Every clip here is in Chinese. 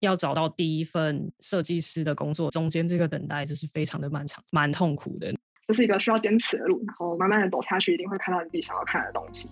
要找到第一份设计师的工作，中间这个等待就是非常的漫长，蛮痛苦的。这是一个需要坚持的路，然后慢慢的走下去，一定会看到你自己想要看的东西。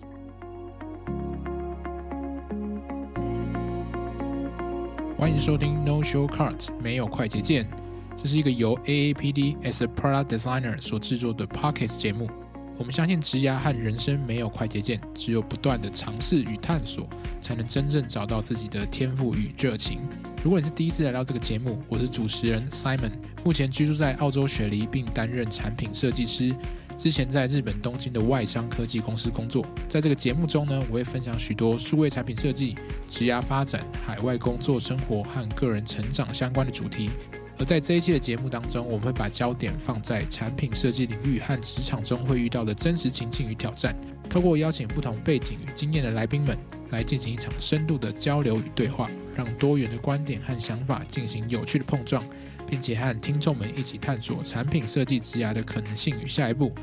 欢迎收听 No Shortcuts，没有快捷键。这是一个由 AAPD as a Product Designer 所制作的 Podcast 节目。我们相信，职涯和人生没有快捷键，只有不断的尝试与探索，才能真正找到自己的天赋与热情。如果你是第一次来到这个节目，我是主持人 Simon，目前居住在澳洲雪梨，并担任产品设计师。之前在日本东京的外商科技公司工作。在这个节目中呢，我会分享许多数位产品设计、职涯发展、海外工作生活和个人成长相关的主题。而在这一期的节目当中，我们会把焦点放在产品设计领域和职场中会遇到的真实情境与挑战，透过邀请不同背景与经验的来宾们，来进行一场深度的交流与对话，让多元的观点和想法进行有趣的碰撞，并且和听众们一起探索产品设计职涯的可能性与下一步。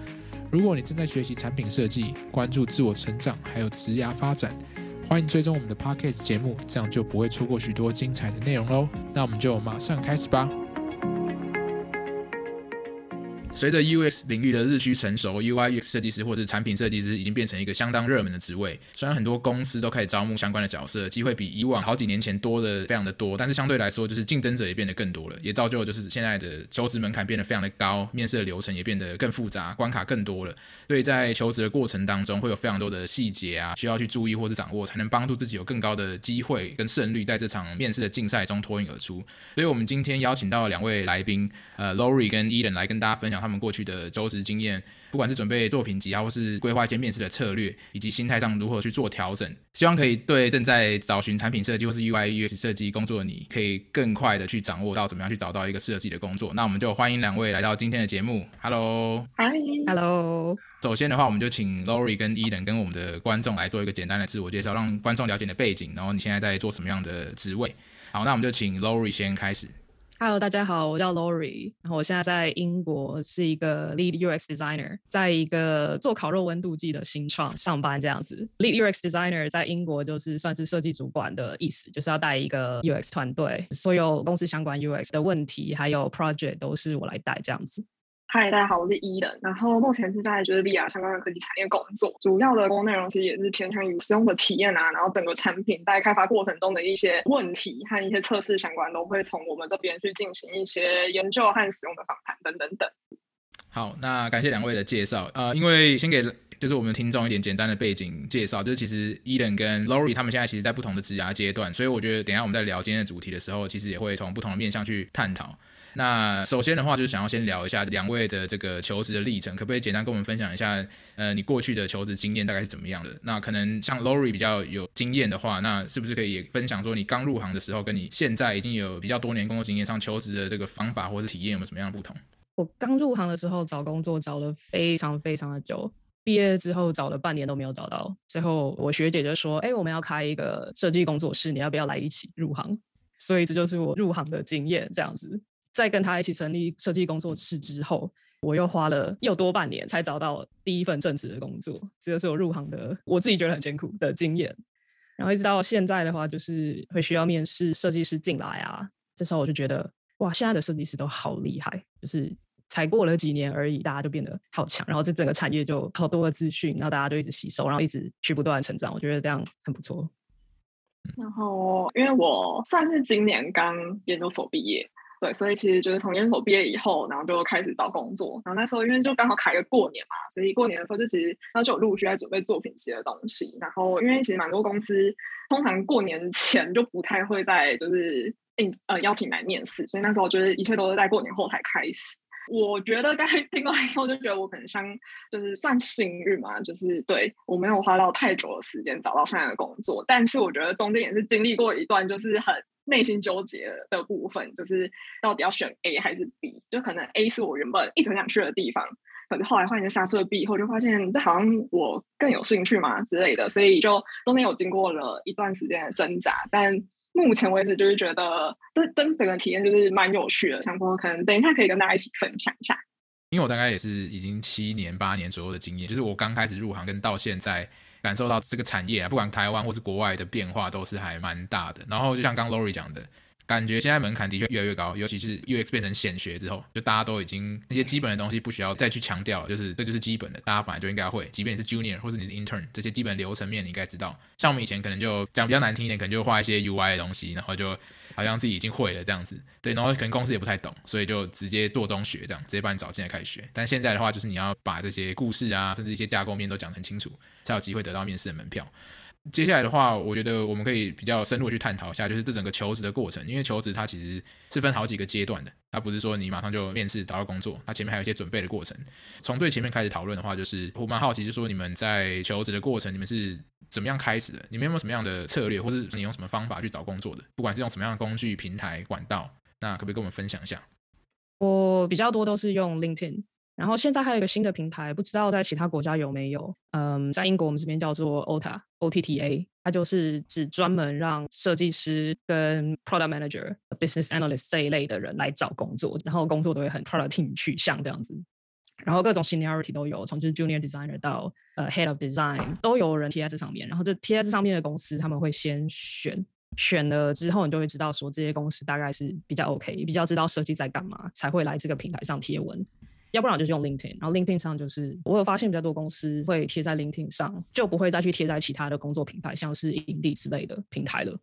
如果你正在学习产品设计，关注自我成长，还有职涯发展，欢迎追踪我们的 Podcast 节目，这样就不会错过许多精彩的内容喽。那我们就马上开始吧。随着 UX 领域的日趋成熟，UI UX 设计师或者是产品设计师已经变成一个相当热门的职位。虽然很多公司都开始招募相关的角色，机会比以往好几年前多的非常的多，但是相对来说，就是竞争者也变得更多了，也造就就是现在的求职门槛变得非常的高，面试的流程也变得更复杂，关卡更多了。所以在求职的过程当中，会有非常多的细节啊，需要去注意或者掌握，才能帮助自己有更高的机会跟胜率，在这场面试的竞赛中脱颖而出。所以我们今天邀请到了两位来宾，呃，Lori 跟 Eden 来跟大家分享他们过去的求职经验，不管是准备作品集啊，或是规划一些面试的策略，以及心态上如何去做调整，希望可以对正在找寻产品设计或是 UI UX 设计工作的你，可以更快的去掌握到怎么样去找到一个适合自己的工作。那我们就欢迎两位来到今天的节目。Hello，Hi，Hello。首先的话，我们就请 Lori 跟 Eden 跟我们的观众来做一个简单的自我介绍，让观众了解你的背景，然后你现在在做什么样的职位。好，那我们就请 Lori 先开始。Hello，大家好，我叫 Lori，然后我现在在英国是一个 Lead UX Designer，在一个做烤肉温度计的新创上班这样子。Lead UX Designer 在英国就是算是设计主管的意思，就是要带一个 UX 团队，所有公司相关 UX 的问题还有 project 都是我来带这样子。嗨，大家好，我是伊人然后目前是在就是 VR 相关的科技产业工作，主要的工作内容其实也是偏向于使用的体验啊，然后整个产品在开发过程中的一些问题和一些测试相关，都会从我们这边去进行一些研究和使用的访谈等等等。好，那感谢两位的介绍，呃，因为先给就是我们听众一点简单的背景介绍，就是其实 Eden 跟 Lori 他们现在其实在不同的职涯阶段，所以我觉得等下我们在聊今天的主题的时候，其实也会从不同的面向去探讨。那首先的话，就是想要先聊一下两位的这个求职的历程，可不可以简单跟我们分享一下？呃，你过去的求职经验大概是怎么样的？那可能像 Lori 比较有经验的话，那是不是可以分享说，你刚入行的时候，跟你现在已经有比较多年工作经验上求职的这个方法或是体验有没有什么样的不同？我刚入行的时候找工作找了非常非常的久，毕业之后找了半年都没有找到，最后我学姐就说：“哎，我们要开一个设计工作室，你要不要来一起入行？”所以这就是我入行的经验，这样子。在跟他一起成立设计工作室之后，我又花了又多半年才找到第一份正职的工作，这个是我入行的我自己觉得很艰苦的经验。然后一直到现在的话，就是会需要面试设计师进来啊，这时候我就觉得哇，现在的设计师都好厉害，就是才过了几年而已，大家就变得好强，然后这整个产业就好多的资讯，然后大家就一直吸收，然后一直去不断成长，我觉得这样很不错。然后因为我算是今年刚研究所毕业。对，所以其实就是从研究所毕业以后，然后就开始找工作。然后那时候因为就刚好卡一个过年嘛，所以过年的时候就其实那就有陆续在准备作品集的东西。然后因为其实蛮多公司通常过年前就不太会在就是应呃邀请来面试，所以那时候就是一切都是在过年后才开始。我觉得刚才听完以后就觉得我可能像就是算幸运嘛，就是对我没有花到太久的时间找到现在的工作，但是我觉得中间也是经历过一段就是很。内心纠结的部分就是到底要选 A 还是 B，就可能 A 是我原本一直很想去的地方，可是后来换成杀出了 B 以后，就发现这好像我更有兴趣嘛之类的，所以就中间有经过了一段时间的挣扎，但目前为止就是觉得这真整个体验就是蛮有趣的，想说可能等一下可以跟大家一起分享一下。因为我大概也是已经七年八年左右的经验，就是我刚开始入行跟到现在。感受到这个产业啊，不管台湾或是国外的变化都是还蛮大的。然后就像刚 Lori 讲的，感觉现在门槛的确越来越高，尤其是 UX 变成显学之后，就大家都已经那些基本的东西不需要再去强调了，就是这就是基本的，大家本来就应该会，即便你是 Junior 或是你是 Intern，这些基本流程面你应该知道。像我们以前可能就讲比较难听一点，可能就画一些 UI 的东西，然后就好像自己已经会了这样子，对，然后可能公司也不太懂，所以就直接做中学这样，直接把你找进来开始学。但现在的话，就是你要把这些故事啊，甚至一些架构面都讲得很清楚，才有机会得到面试的门票。接下来的话，我觉得我们可以比较深入去探讨一下，就是这整个求职的过程。因为求职它其实是分好几个阶段的，它不是说你马上就面试找到工作，它前面还有一些准备的过程。从最前面开始讨论的话，就是我蛮好奇，就是说你们在求职的过程，你们是怎么样开始的？你们有没有什么样的策略，或是你用什么方法去找工作的？不管是用什么样的工具、平台、管道，那可不可以跟我们分享一下？我比较多都是用 LinkedIn。然后现在还有一个新的平台，不知道在其他国家有没有？嗯，在英国我们这边叫做 OTA OTTA，它就是只专门让设计师跟 Product Manager、Business Analyst 这一类的人来找工作，然后工作都会很 Product Team 取向这样子。然后各种 Seniority 都有，从就是 Junior Designer 到呃 Head of Design 都有人贴在这上面。然后这贴在这上面的公司，他们会先选，选了之后你就会知道说这些公司大概是比较 OK，比较知道设计在干嘛，才会来这个平台上贴文。要不然就是用 LinkedIn，然后 LinkedIn 上就是我有发现比较多公司会贴在 LinkedIn 上，就不会再去贴在其他的工作平台，像是 Indeed 之类的平台了。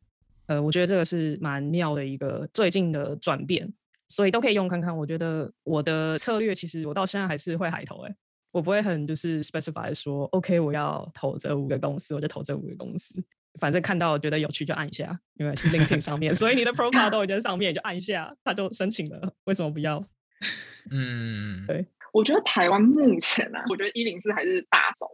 呃，我觉得这个是蛮妙的一个最近的转变，所以都可以用看看。我觉得我的策略其实我到现在还是会海投，诶，我不会很就是 specify 说 OK 我要投这五个公司，我就投这五个公司，反正看到觉得有趣就按一下，因为是 LinkedIn 上面，所以你的 profile 都已经在上面，就按一下，他就申请了，为什么不要？嗯，对，我觉得台湾目前呢、我觉得一零四还是大宗。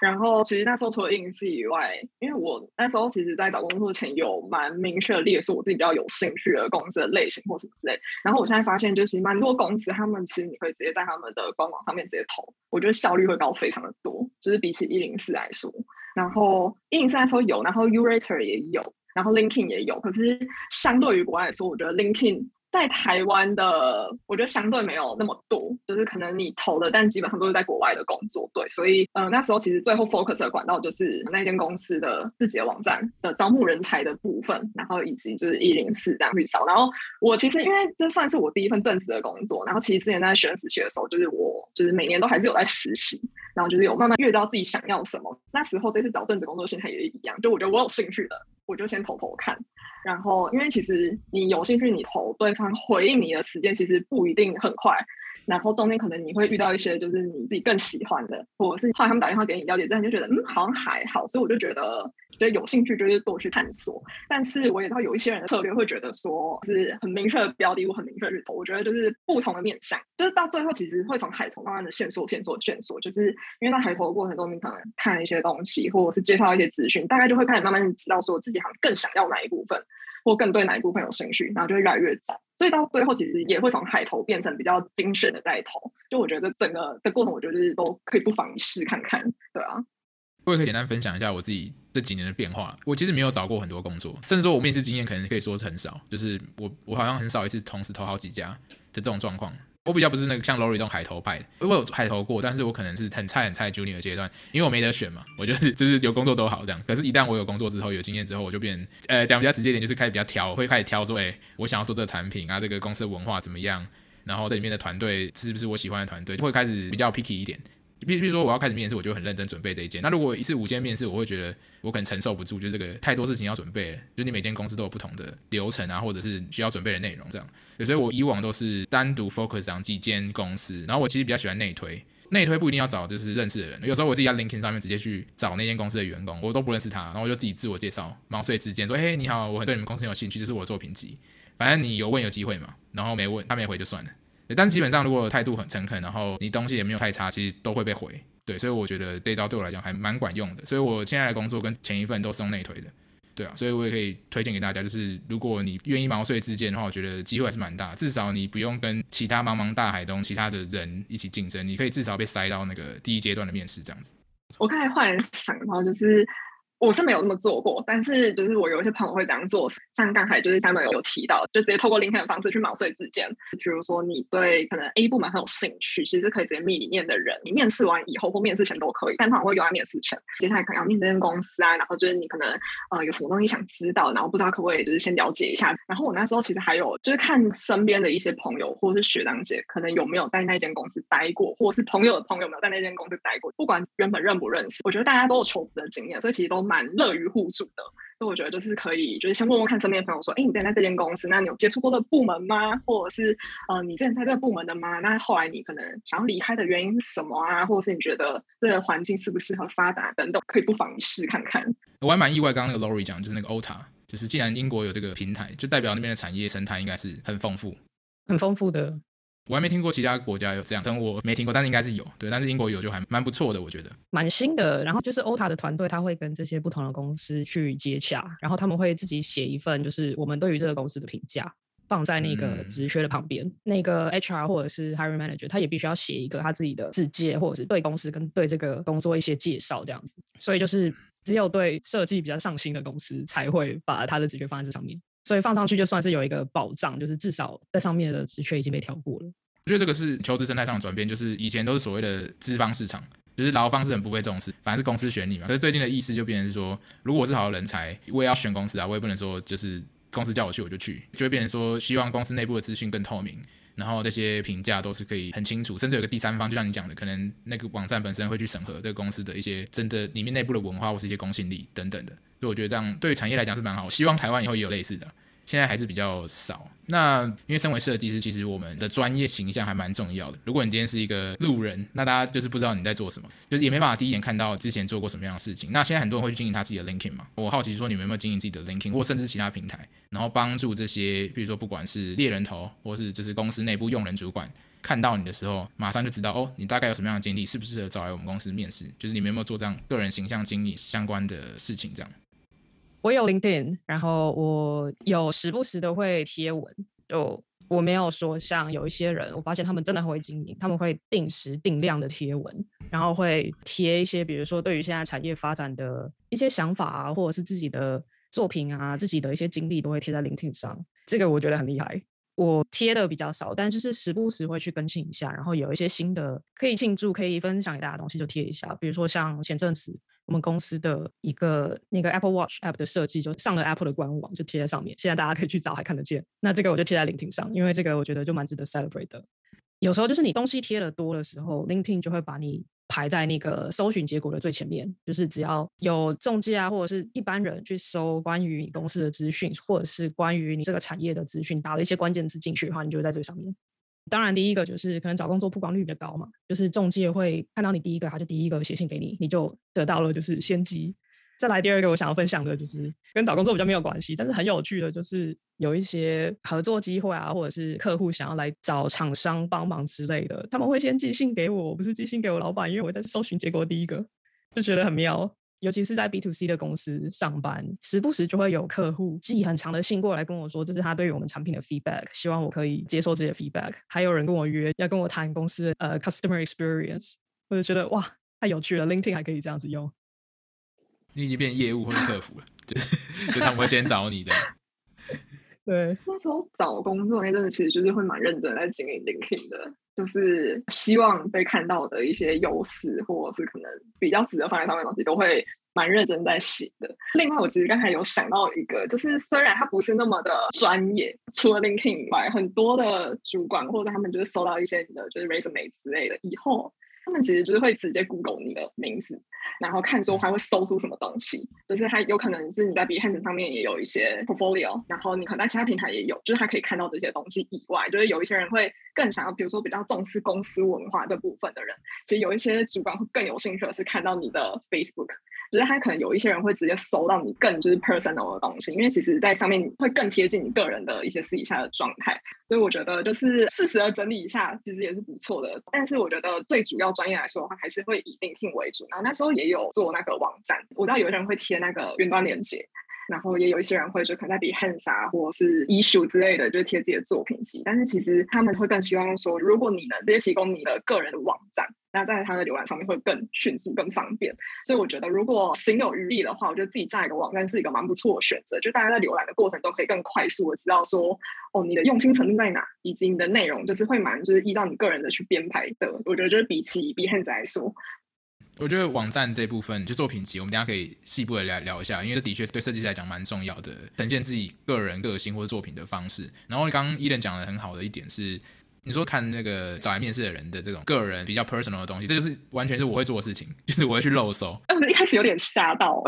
然后其实那时候除了一零四以外，因为我那时候其实，在找工作前有蛮明确的列出我自己比较有兴趣的公司的类型或什么之类。然后我现在发现，就是蛮多公司他们其实你可以直接在他们的官网上面直接投，我觉得效率会高非常的多，就是比起一零四来说。然后一零四那时候有，然后 Urator 也有，然后 LinkedIn 也有。可是相对于国外来说，我觉得 LinkedIn。在台湾的，我觉得相对没有那么多，就是可能你投的，但基本上都是在国外的工作，对，所以，嗯、那时候其实最后 focus 的管道就是那间公司的自己的网站的招募人才的部分，然后以及就是一零四这样去找。然后我其实因为这算是我第一份正式的工作，然后其实之前在选实习的时候，就是我就是每年都还是有在实习，然后就是有慢慢遇到自己想要什么。那时候这次找正职工作心态也一样，就我觉得我有兴趣的，我就先投投看。然后，因为其实你有兴趣，你投对方回应你的时间其实不一定很快。然后中间可能你会遇到一些就是你自己更喜欢的，或者是后来他们打电话给你了解，这样你就觉得嗯好像还好，所以我就觉得觉得有兴趣就是多去探索。但是我也知道有一些人的策略会觉得说是很明确的标的物，很明确去投。我觉得就是不同的面向，就是到最后其实会从海投慢慢的线索线索线索，就是因为在海投的过程中，你可能看一些东西，或者是介绍一些资讯，大概就会开始慢慢知道说自己好像更想要哪一部分。或更对哪一部分有兴趣，然后就会越来越早，所以到最后其实也会从海投变成比较精选的在投。就我觉得整个的过程，我觉得就是都可以不妨试看看，对啊。我也可以简单分享一下我自己这几年的变化。我其实没有找过很多工作，甚至说我面试经验可能可以说是很少，就是我我好像很少一次同时投好几家的这种状况。我比较不是那个像 Lori 这种海投派的，我有海投过，但是我可能是很菜很菜 Junior 阶段，因为我没得选嘛，我就是 就是有工作都好这样。可是，一旦我有工作之后，有经验之后，我就变呃讲比较直接点，就是开始比较挑，我会开始挑说，哎、我想要做这个产品啊，这个公司的文化怎么样，然后这里面的团队是不是我喜欢的团队，就会开始比较 picky 一点。比比如说我要开始面试，我就很认真准备这一件。那如果一次五间面试，我会觉得我可能承受不住，就是这个太多事情要准备了。就你每间公司都有不同的流程啊，或者是需要准备的内容这样。所以我以往都是单独 focus 上几间公司。然后我其实比较喜欢内推，内推不一定要找就是认识的人。有时候我自己在 LinkedIn 上面直接去找那间公司的员工，我都不认识他，然后我就自己自我介绍，毛遂自荐说：“嘿，你好，我很对你们公司很有兴趣，这是我的作品集。反正你有问有机会嘛。然后没问，他没回就算了。但基本上如果态度很诚恳，然后你东西也没有太差，其实都会被回。”对，所以我觉得这招对我来讲还蛮管用的，所以我现在的工作跟前一份都是用内推的，对啊，所以我也可以推荐给大家，就是如果你愿意毛遂自荐的话，我觉得机会还是蛮大，至少你不用跟其他茫茫大海中其他的人一起竞争，你可以至少被塞到那个第一阶段的面试这样子。我刚才忽然想到，就是我是没有那么做过，但是就是我有一些朋友会这样做，像刚才就是 Simon 有有提到，就直接透过 LinkedIn 的方式去毛遂自荐。比如说你对可能 A 部门很有兴趣，其实可以直接密里面的人，你面试完以后或面试前都可以，但他会用在面试前。接下来可能要面这间公司啊，然后就是你可能呃有什么东西想知道，然后不知道可不可以就是先了解一下。然后我那时候其实还有就是看身边的一些朋友或者是学长姐，可能有没有在那间公司待过，或者是朋友的朋友有没有在那间公司待过，不管原本认不认识，我觉得大家都有求职的经验，所以其实都蛮乐于互助的。所以我觉得就是可以，就是先问问看身边的朋友说，哎，你在那这间公司，那你有接触过的部门吗？或者是呃，你之前在这个部门的吗？那后来你可能想要离开的原因是什么啊？或者是你觉得这个环境适不适合发达等等，可以不妨试看看。我还蛮意外，刚刚那个 Lori 讲就是那个 OTA，就是既然英国有这个平台，就代表那边的产业生态应该是很丰富，很丰富的。我还没听过其他国家有这样，但我没听过，但是应该是有，对，但是英国有就还蛮不错的，我觉得蛮新的。然后就是 OTA 的团队，他会跟这些不同的公司去接洽，然后他们会自己写一份，就是我们对于这个公司的评价，放在那个职缺的旁边。嗯、那个 HR 或者是 Hiring Manager，他也必须要写一个他自己的自介，或者是对公司跟对这个工作一些介绍这样子。所以就是只有对设计比较上心的公司才会把他的职缺放在这上面。所以放上去就算是有一个保障，就是至少在上面的职缺已经被挑过了。我觉得这个是求职生态上的转变，就是以前都是所谓的资方市场，就是劳方是很不被重视，反正是公司选你嘛。可是最近的意思就变成是说，如果我是好的人才，我也要选公司啊，我也不能说就是公司叫我去我就去，就会变成说希望公司内部的资讯更透明，然后这些评价都是可以很清楚，甚至有个第三方，就像你讲的，可能那个网站本身会去审核这个公司的一些真的里面内部的文化或是一些公信力等等的。所以我觉得这样对于产业来讲是蛮好，希望台湾以后也有类似的。现在还是比较少。那因为身为设计师，其实我们的专业形象还蛮重要的。如果你今天是一个路人，那大家就是不知道你在做什么，就是也没办法第一眼看到之前做过什么样的事情。那现在很多人会去经营他自己的 LinkedIn 嘛？我好奇说，你们有没有经营自己的 LinkedIn，或甚至其他平台，然后帮助这些，比如说不管是猎人头，或是就是公司内部用人主管，看到你的时候，马上就知道哦，你大概有什么样的经历，适不适合找来我们公司面试？就是你们有没有做这样个人形象经历相关的事情？这样。我有 LinkedIn，然后我有时不时的会贴文，就我没有说像有一些人，我发现他们真的很会经营，他们会定时定量的贴文，然后会贴一些，比如说对于现在产业发展的一些想法啊，或者是自己的作品啊，自己的一些经历都会贴在 LinkedIn 上，这个我觉得很厉害。我贴的比较少，但就是时不时会去更新一下，然后有一些新的可以庆祝、可以分享给大家的东西就贴一下。比如说像前阵子我们公司的一个那个 Apple Watch App 的设计，就上了 Apple 的官网，就贴在上面。现在大家可以去找，还看得见。那这个我就贴在 LinkedIn 上，因为这个我觉得就蛮值得 celebrate 的。有时候就是你东西贴的多的时候，LinkedIn 就会把你。排在那个搜寻结果的最前面，就是只要有中介啊，或者是一般人去搜关于你公司的资讯，或者是关于你这个产业的资讯，打了一些关键字进去的话，你就会在这上面。当然，第一个就是可能找工作曝光率比较高嘛，就是中介会看到你第一个，他就第一个写信给你，你就得到了就是先机。再来第二个，我想要分享的就是跟找工作比较没有关系，但是很有趣的，就是有一些合作机会啊，或者是客户想要来找厂商帮忙之类的，他们会先寄信给我，不是寄信给我老板，因为我在搜寻结果第一个，就觉得很妙。尤其是在 B to C 的公司上班，时不时就会有客户寄很长的信过来跟我说，这是他对于我们产品的 feedback，希望我可以接受这些 feedback。还有人跟我约要跟我谈公司的呃 customer experience，我就觉得哇，太有趣了，LinkedIn 还可以这样子用。你已经变业务或者客服了，就是就他们会先找你的。对，那时候找工作那阵子，其实就是会蛮认真在经营 LinkedIn 的，就是希望被看到的一些优势，或者是可能比较值得放在上面的东西，都会蛮认真在写的。另外，我其实刚才有想到一个，就是虽然它不是那么的专业，除了 LinkedIn 以外，很多的主管或者他们就是收到一些你的就是 resume 之类的，以后。他们其实就是会直接 Google 你的名字，然后看说还会搜出什么东西，就是他有可能是你在 Behance 上面也有一些 portfolio，然后你可能在其他平台也有，就是他可以看到这些东西以外，就是有一些人会更想要，比如说比较重视公司文化这部分的人，其实有一些主管会更有兴趣的是看到你的 Facebook。只是他可能有一些人会直接搜到你更就是 personal 的东西，因为其实在上面会更贴近你个人的一些私底下的状态，所以我觉得就是适时的整理一下，其实也是不错的。但是我觉得最主要专业来说的话，还是会以 LinkedIn 为主。然后那时候也有做那个网站，我知道有些人会贴那个云端连接，然后也有一些人会就可能在 Behance 啊，或者是 Issuu 之类的，就是贴自己的作品集。但是其实他们会更希望说，如果你能直接提供你的个人的网站。那在它的浏览上面会更迅速、更方便，所以我觉得如果行有余力的话，我觉得自己架一个网站是一个蛮不错的选择。就大家在浏览的过程都可以更快速的知道说，哦，你的用心程度在哪，以及你的内容就是会蛮就是依照你个人的去编排的。我觉得就是比起 Behance 来说，我觉得网站这部分就作品集，我们大家可以细部的来聊一下，因为这的确对设计师来讲蛮重要的，呈现自己个人个性或者作品的方式。然后刚刚 Eden 讲的很好的一点是。你说看那个找来面试的人的这种个人比较 personal 的东西，这就是完全是我会做的事情，就是我会去漏搜。但是一开始有点吓到，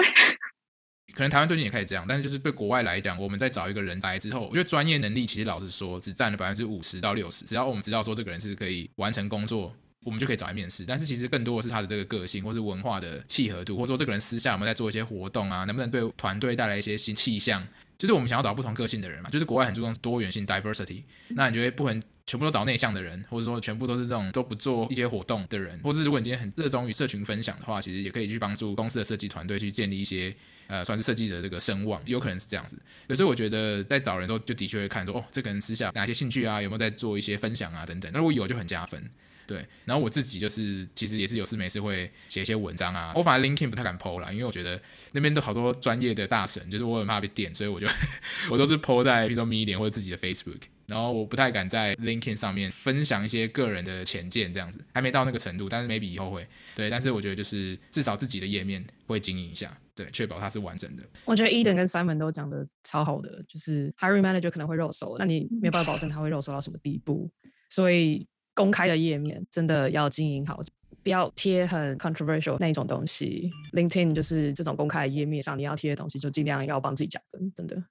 可能台湾最近也开始这样，但是就是对国外来讲，我们在找一个人来之后，我觉得专业能力其实老实说只占了百分之五十到六十。只要我们知道说这个人是可以完成工作，我们就可以找来面试。但是其实更多的是他的这个个性，或是文化的契合度，或者说这个人私下有没有在做一些活动啊，能不能对团队带来一些新气象。就是我们想要找不同个性的人嘛，就是国外很注重多元性 （diversity）。那你觉得不能全部都找内向的人，或者说全部都是这种都不做一些活动的人，或者如果你今天很热衷于社群分享的话，其实也可以去帮助公司的设计团队去建立一些呃，算是设计的这个声望，有可能是这样子。所以我觉得在找人都就的确会看说，哦，这个人私下哪些兴趣啊，有没有在做一些分享啊等等。那如果有就很加分。对，然后我自己就是其实也是有事没事会写一些文章啊。我反而 LinkedIn 不太敢 PO 啦，因为我觉得那边都好多专业的大神，就是我很怕被电，所以我就 我都是 PO 在比如说 Medium 或者自己的 Facebook。然后我不太敢在 LinkedIn 上面分享一些个人的浅见，这样子还没到那个程度，但是 maybe 以后会。对，但是我觉得就是至少自己的页面会经营一下，对，确保它是完整的。我觉得 Eden 跟 Simon 都讲的超好的，就是 Hiring Manager 可能会肉搜，那你没有办法保证他会肉搜到什么地步，所以。公开的页面真的要经营好，不要贴很 controversial 那一种东西。LinkedIn 就是这种公开的页面上，你要贴的东西就尽量要帮自己加分，真的。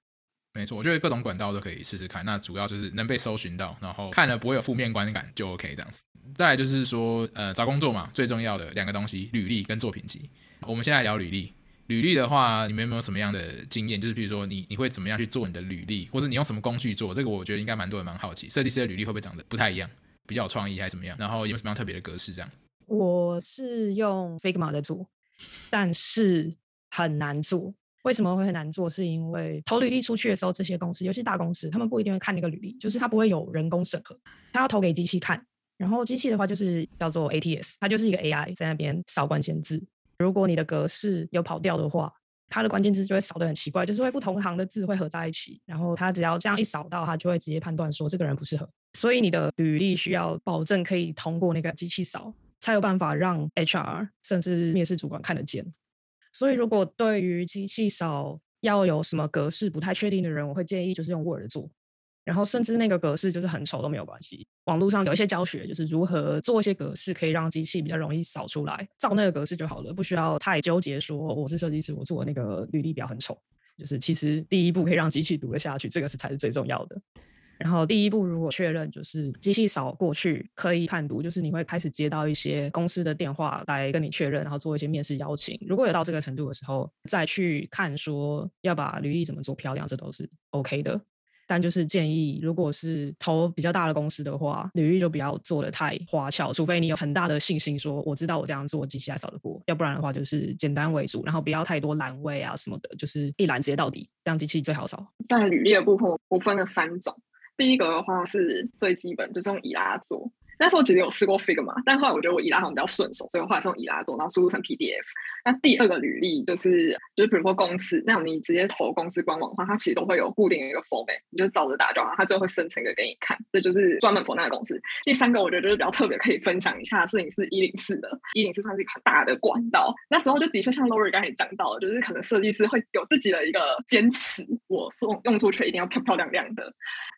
没错，我觉得各种管道都可以试试看。那主要就是能被搜寻到，然后看了不会有负面观感就 OK 这样子。再来就是说，呃，找工作嘛，最重要的两个东西，履历跟作品集。我们先来聊履历。履历的话，你们有没有什么样的经验？就是比如说你你会怎么样去做你的履历，或者你用什么工具做？这个我觉得应该蛮多人蛮好奇，设计师的履历会不会长得不太一样？比较有创意还是怎么样？然后有什么样特别的格式？这样，我是用 Figma 在做，但是很难做。为什么会很难做？是因为投履历出去的时候，这些公司，尤其大公司，他们不一定会看那个履历，就是他不会有人工审核，他要投给机器看。然后机器的话，就是叫做 ATS，它就是一个 AI 在那边扫关键字。如果你的格式有跑掉的话，它的关键字就会扫得很奇怪，就是会不同行的字会合在一起。然后他只要这样一扫到，他就会直接判断说这个人不适合。所以你的履历需要保证可以通过那个机器扫，才有办法让 HR 甚至面试主管看得见。所以如果对于机器扫要有什么格式不太确定的人，我会建议就是用 Word 做，然后甚至那个格式就是很丑都没有关系。网络上有一些教学，就是如何做一些格式可以让机器比较容易扫出来，照那个格式就好了，不需要太纠结说我是设计师，我做那个履历表很丑。就是其实第一步可以让机器读得下去，这个是才是最重要的。然后第一步，如果确认就是机器扫过去可以判读，就是你会开始接到一些公司的电话来跟你确认，然后做一些面试邀请。如果有到这个程度的时候，再去看说要把履历怎么做漂亮，这都是 OK 的。但就是建议，如果是投比较大的公司的话，履历就不要做得太花俏，除非你有很大的信心说我知道我这样做机器还扫得过，要不然的话就是简单为主，然后不要太多栏位啊什么的，就是一栏直接到底，这样机器最好扫。在履历的部分，我分了三种。第一个的话是最基本，就是用以拉做。那时候其实有试过 Figma，但后来我觉得我伊拉好像比较顺手，所以我后来是用伊拉做，然后输入成 PDF。那第二个履历就是，就是比如说公司，那你直接投公司官网的话，它其实都会有固定的一个 format，你就照着打就好，它最后会生成一个给你看，这就是专门 for 那个公司。第三个我觉得就是比较特别，可以分享一下，是你是一零四的，一零四算是一个很大的管道。那时候就的确像 Lori 刚才讲到的，就是可能设计师会有自己的一个坚持，我送用出去一定要漂漂亮亮的，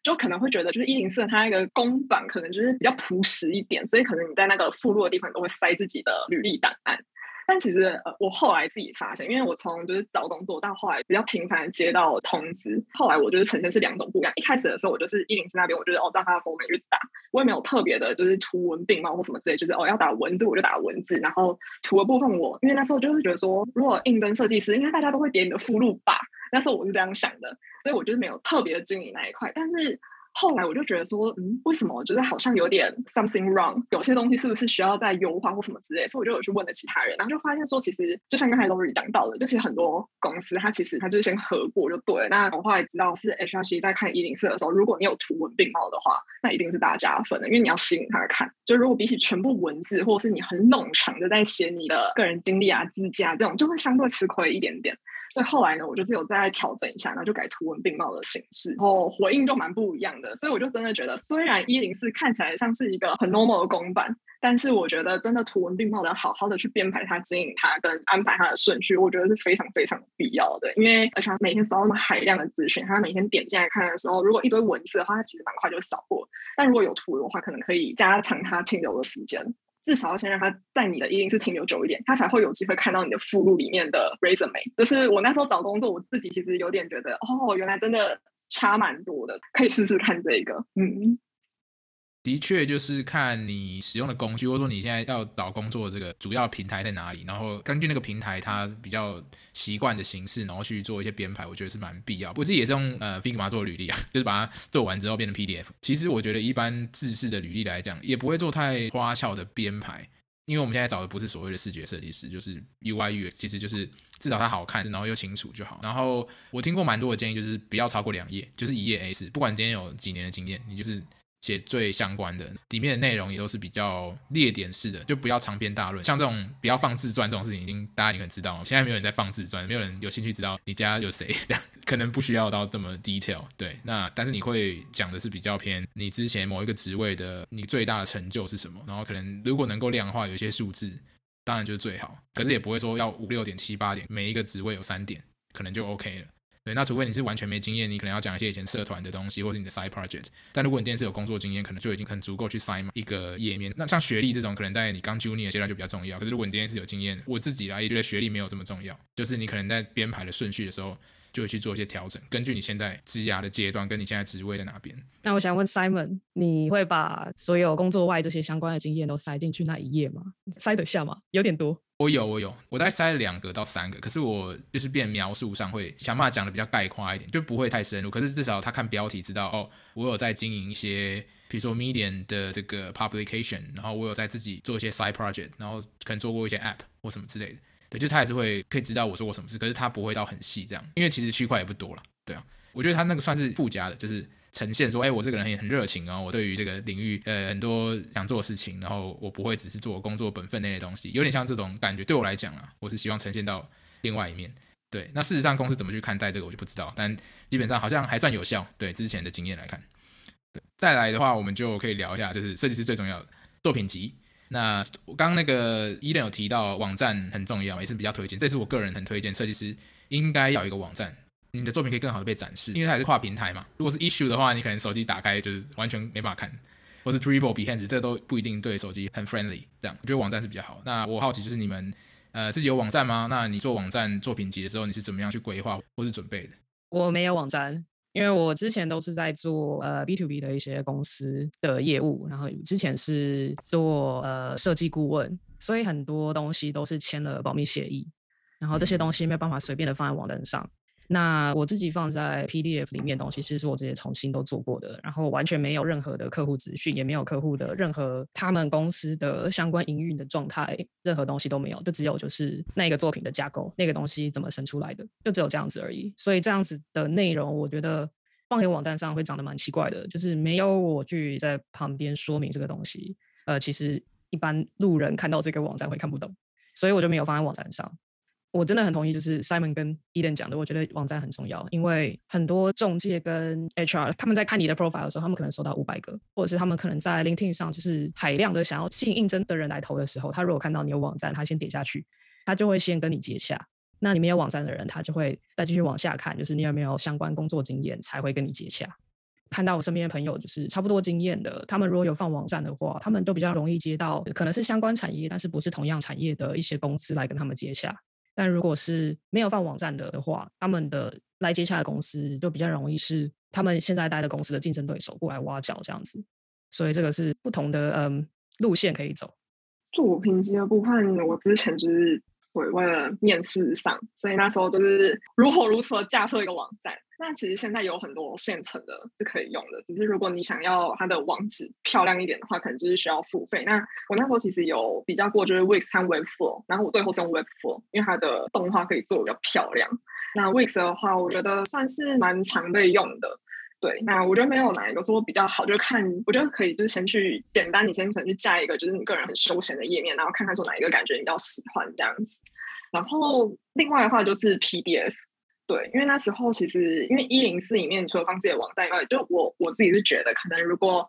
就可能会觉得就是一零四它那个公版可能就是比较朴实。实一点，所以可能你在那个附录的地方都会塞自己的履历档案。但其实呃，我后来自己发现，因为我从就是找工作到后来比较频繁接到通知，后来我就是呈现是两种不一样。一开始的时候，我就是一零四那边，我就是哦，照他的 format 去打，我也没有特别的，就是图文并茂或什么之类，就是哦要打文字我就打文字，然后图的部分我，因为那时候就是觉得说，如果应征设计师，应该大家都会点你的附录吧。那时候我是这样想的，所以我就是没有特别的经营那一块，但是。后来我就觉得说，嗯，为什么我觉得好像有点 something wrong？有些东西是不是需要再优化或什么之类？所以我就有去问了其他人，然后就发现说，其实就像刚才 Lori 讲到的，就是很多公司它其实它就是先核过就对了。那我后来知道是 HRC 在看一零四的时候，如果你有图文并茂的话，那一定是大家分的，因为你要吸引他看。就如果比起全部文字，或者是你很冗长的在写你的个人经历啊、自驾这种，就会相对吃亏一点点。所以后来呢，我就是有再调整一下，然后就改图文并茂的形式，然后回应就蛮不一样的。所以我就真的觉得，虽然一零四看起来像是一个很 normal 的公版，但是我觉得真的图文并茂的好好的去编排它、经营它跟安排它的顺序，我觉得是非常非常必要的。因为 HR 每天收到那么海量的资讯，他每天点进来看的时候，如果一堆文字的话，他其实蛮快就扫过；但如果有图的话，可能可以加长他停留的时间。至少要先让他在你的一定是停留久一点，他才会有机会看到你的附录里面的 resume。就是我那时候找工作，我自己其实有点觉得，哦，原来真的差蛮多的，可以试试看这个，嗯。的确，就是看你使用的工具，或者说你现在要找工作的这个主要平台在哪里，然后根据那个平台它比较习惯的形式，然后去做一些编排，我觉得是蛮必要。我自己也是用呃 Figma 做履历啊，就是把它做完之后变成 PDF。其实我觉得一般制式的履历来讲，也不会做太花俏的编排，因为我们现在找的不是所谓的视觉设计师，就是 UI UX，其实就是至少它好看，然后又清楚就好。然后我听过蛮多的建议，就是不要超过两页，就是一页 A4，不管今天有几年的经验，你就是。写最相关的，里面的内容也都是比较列点式的，就不要长篇大论。像这种不要放自传这种事情，已经大家已经很知道了。现在没有人在放自传，没有人有兴趣知道你家有谁，这样可能不需要到这么 detail。对，那但是你会讲的是比较偏你之前某一个职位的你最大的成就是什么，然后可能如果能够量化有一些数字，当然就是最好。可是也不会说要五六点七八点，每一个职位有三点，可能就 OK 了。对，那除非你是完全没经验，你可能要讲一些以前社团的东西，或是你的 side project。但如果你今天是有工作经验，可能就已经很足够去塞满一个页面。那像学历这种，可能在你刚 junior 阶段就比较重要。可是如果你今天是有经验，我自己来也觉得学历没有这么重要，就是你可能在编排的顺序的时候，就会去做一些调整，根据你现在职涯的阶段，跟你现在职位在哪边。那我想问 Simon，你会把所有工作外这些相关的经验都塞进去那一页吗？塞得下吗？有点多。我有，我有，我大概塞了两个到三个，可是我就是变描述上会想办法讲的比较概括一点，就不会太深入。可是至少他看标题知道哦，我有在经营一些，比如说 Medium 的这个 publication，然后我有在自己做一些 side project，然后可能做过一些 app 或什么之类的。对，就他还是会可以知道我做过什么事，可是他不会到很细这样，因为其实区块也不多了。对啊，我觉得他那个算是附加的，就是。呈现说，哎，我这个人也很热情啊，我对于这个领域，呃，很多想做的事情，然后我不会只是做工作本分那类东西，有点像这种感觉。对我来讲啊，我是希望呈现到另外一面。对，那事实上公司怎么去看待这个，我就不知道，但基本上好像还算有效。对之前的经验来看，再来的话，我们就可以聊一下，就是设计师最重要的作品集。那我刚刚那个 Eden 有提到网站很重要，也是比较推荐，这是我个人很推荐，设计师应该要一个网站。你的作品可以更好的被展示，因为它也是跨平台嘛。如果是 issue 的话，你可能手机打开就是完全没办法看，或是 dribble、behind 这都不一定对手机很 friendly。这样，我觉得网站是比较好。那我好奇就是你们呃自己有网站吗？那你做网站作品集的时候，你是怎么样去规划或是准备的？我没有网站，因为我之前都是在做呃 B to B 的一些公司的业务，然后之前是做呃设计顾问，所以很多东西都是签了保密协议，然后这些东西没有办法随便的放在网站上。那我自己放在 PDF 里面的东西，其实是我直接重新都做过的，然后完全没有任何的客户资讯，也没有客户的任何他们公司的相关营运的状态，任何东西都没有，就只有就是那个作品的架构，那个东西怎么生出来的，就只有这样子而已。所以这样子的内容，我觉得放在网站上会长得蛮奇怪的，就是没有我去在旁边说明这个东西，呃，其实一般路人看到这个网站会看不懂，所以我就没有放在网站上。我真的很同意，就是 Simon 跟 Eden 讲的，我觉得网站很重要，因为很多中介跟 HR 他们在看你的 profile 的时候，他们可能收到五百个，或者是他们可能在 LinkedIn 上就是海量的想要吸引应征的人来投的时候，他如果看到你有网站，他先点下去，他就会先跟你接洽。那你没有网站的人，他就会再继续往下看，就是你有没有相关工作经验才会跟你接洽。看到我身边的朋友就是差不多经验的，他们如果有放网站的话，他们都比较容易接到可能是相关产业，但是不是同样产业的一些公司来跟他们接洽。但如果是没有放网站的的话，他们的来接洽的公司就比较容易是他们现在待的公司的竞争对手过来挖角这样子，所以这个是不同的嗯路线可以走。作品集的部分，我之前就是为为了面试上，所以那时候就是如火如荼的架设一个网站。那其实现在有很多现成的是可以用的，只是如果你想要它的网址漂亮一点的话，可能就是需要付费。那我那时候其实有比较过，就是 Wix 和 Webflow，然后我最后是用 Webflow，因为它的动画可以做比较漂亮。那 Wix 的话，我觉得算是蛮常被用的。对，那我觉得没有哪一个说比较好，就是看我觉得可以，就是先去简单，你先可能去加一个，就是你个人很休闲的页面，然后看看说哪一个感觉你比较喜欢这样子。然后另外的话就是 PDF，对，因为那时候其实因为一零四里面除了放自己的网站以外，就我我自己是觉得可能如果。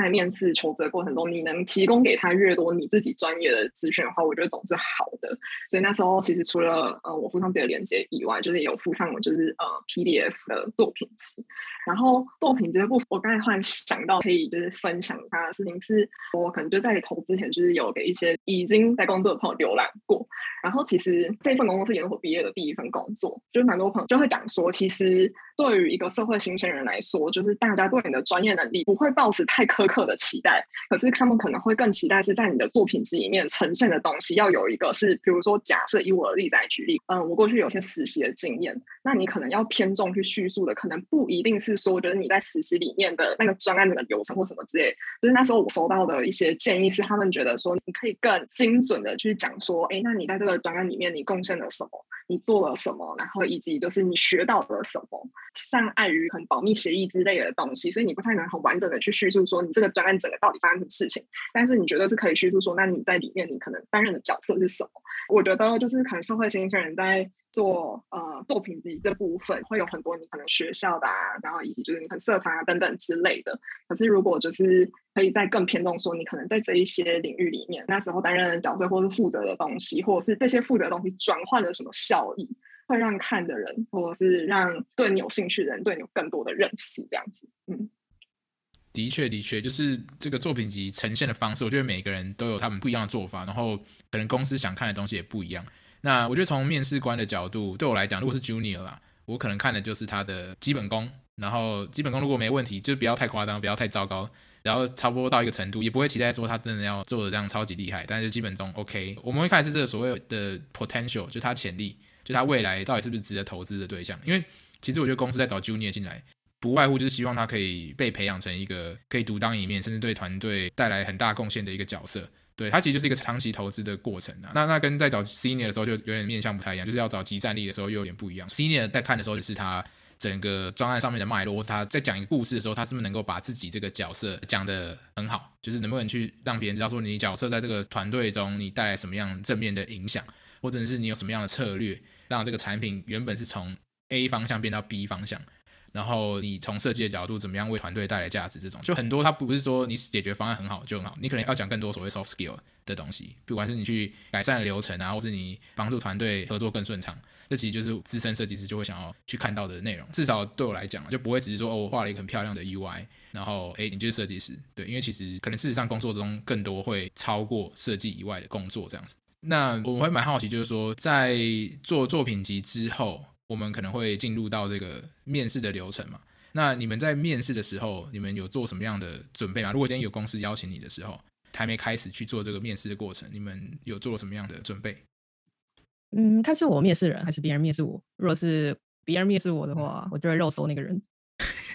在面试求职的过程中，你能提供给他越多你自己专业的资讯的话，我觉得总是好的。所以那时候其实除了呃我附上这个链接以外，就是有附上我就是呃 PDF 的作品集。然后作品这部分，我刚才忽然想到可以就是分享他的事情，是我可能就在投之前，就是有给一些已经在工作的朋友浏览过。然后其实这份工作是研究所毕业的第一份工作，就是蛮多朋友就会讲说，其实对于一个社会新鲜人来说，就是大家对你的专业能力不会抱持太苛刻的期待，可是他们可能会更期待是在你的作品集里面呈现的东西要有一个是，比如说假设以我的例子来举例，嗯，我过去有些实习的经验，那你可能要偏重去叙述的，可能不一定是说，我觉得你在实习里面的那个专案的流程或什么之类，就是那时候我收到的一些建议是，他们觉得说你可以更精准的去讲说，哎，那你在这个专案里面你贡献了什么？你做了什么？然后以及就是你学到了什么？像碍于很保密协议之类的东西，所以你不太能很完整的去叙述说你这个专案整个到底发生什么事情。但是你觉得是可以叙述说，那你在里面你可能担任的角色是什么？我觉得就是可能社会新鲜人在做呃作品集这部分会有很多你可能学校的啊，然后以及就是你可能社团啊等等之类的。可是如果就是可以再更偏重说，你可能在这一些领域里面，那时候担任的角色或是负责的东西，或者是这些负责的东西转换了什么效益，会让看的人或者是让对你有兴趣的人对你有更多的认识，这样子，嗯。的确，的确，就是这个作品集呈现的方式，我觉得每个人都有他们不一样的做法，然后可能公司想看的东西也不一样。那我觉得从面试官的角度，对我来讲，如果是 Junior 啦，我可能看的就是他的基本功，然后基本功如果没问题，就不要太夸张，不要太糟糕，然后差不多到一个程度，也不会期待说他真的要做的这样超级厉害，但是基本中 OK。我们会看是这个所谓的 potential，就他潜力，就他未来到底是不是值得投资的对象。因为其实我觉得公司在找 Junior 进来。不外乎就是希望他可以被培养成一个可以独当一面，甚至对团队带来很大贡献的一个角色。对，他其实就是一个长期投资的过程啊。那那跟在找 senior 的时候就有点面向不太一样，就是要找即战力的时候又有点不一样。senior 在看的时候就是他整个专案上面的脉络，或是他在讲一个故事的时候，他是不是能够把自己这个角色讲得很好，就是能不能去让别人知道说你角色在这个团队中你带来什么样正面的影响，或者是你有什么样的策略，让这个产品原本是从 A 方向变到 B 方向。然后你从设计的角度怎么样为团队带来价值？这种就很多，它不是说你解决方案很好就很好，你可能要讲更多所谓 soft skill 的东西，不管是你去改善流程啊，或是你帮助团队合作更顺畅，这其实就是资深设计师就会想要去看到的内容。至少对我来讲，就不会只是说哦，我画了一个很漂亮的 UI，然后诶，你就是设计师。对，因为其实可能事实上工作中更多会超过设计以外的工作这样子。那我会蛮好奇，就是说在做作品集之后。我们可能会进入到这个面试的流程嘛？那你们在面试的时候，你们有做什么样的准备吗？如果今天有公司邀请你的时候，还没开始去做这个面试的过程，你们有做什么样的准备？嗯，看是我面试人还是别人面试我。如果是别人面试我的话，我就会肉搜那个人。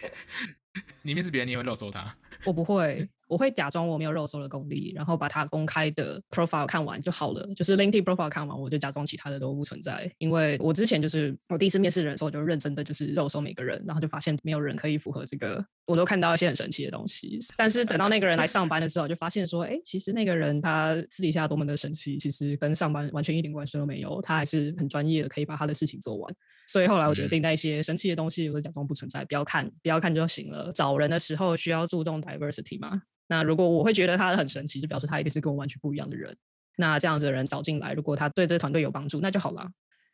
你面试别人，你也会肉搜他？我不会。我会假装我没有肉搜的功力，然后把他公开的 profile 看完就好了。就是 LinkedIn profile 看完，我就假装其他的都不存在。因为我之前就是我第一次面试人的时候，我就认真的就是肉搜每个人，然后就发现没有人可以符合这个。我都看到一些很神奇的东西，但是等到那个人来上班的时候，就发现说，哎，其实那个人他私底下多么的神奇，其实跟上班完全一点关系都没有。他还是很专业的，可以把他的事情做完。所以后来我决定那些神奇的东西，我就假装不存在，不要看，不要看就行了。找人的时候需要注重 diversity 嘛。那如果我会觉得他很神奇，就表示他一定是跟我完全不一样的人。那这样子的人找进来，如果他对这个团队有帮助，那就好了。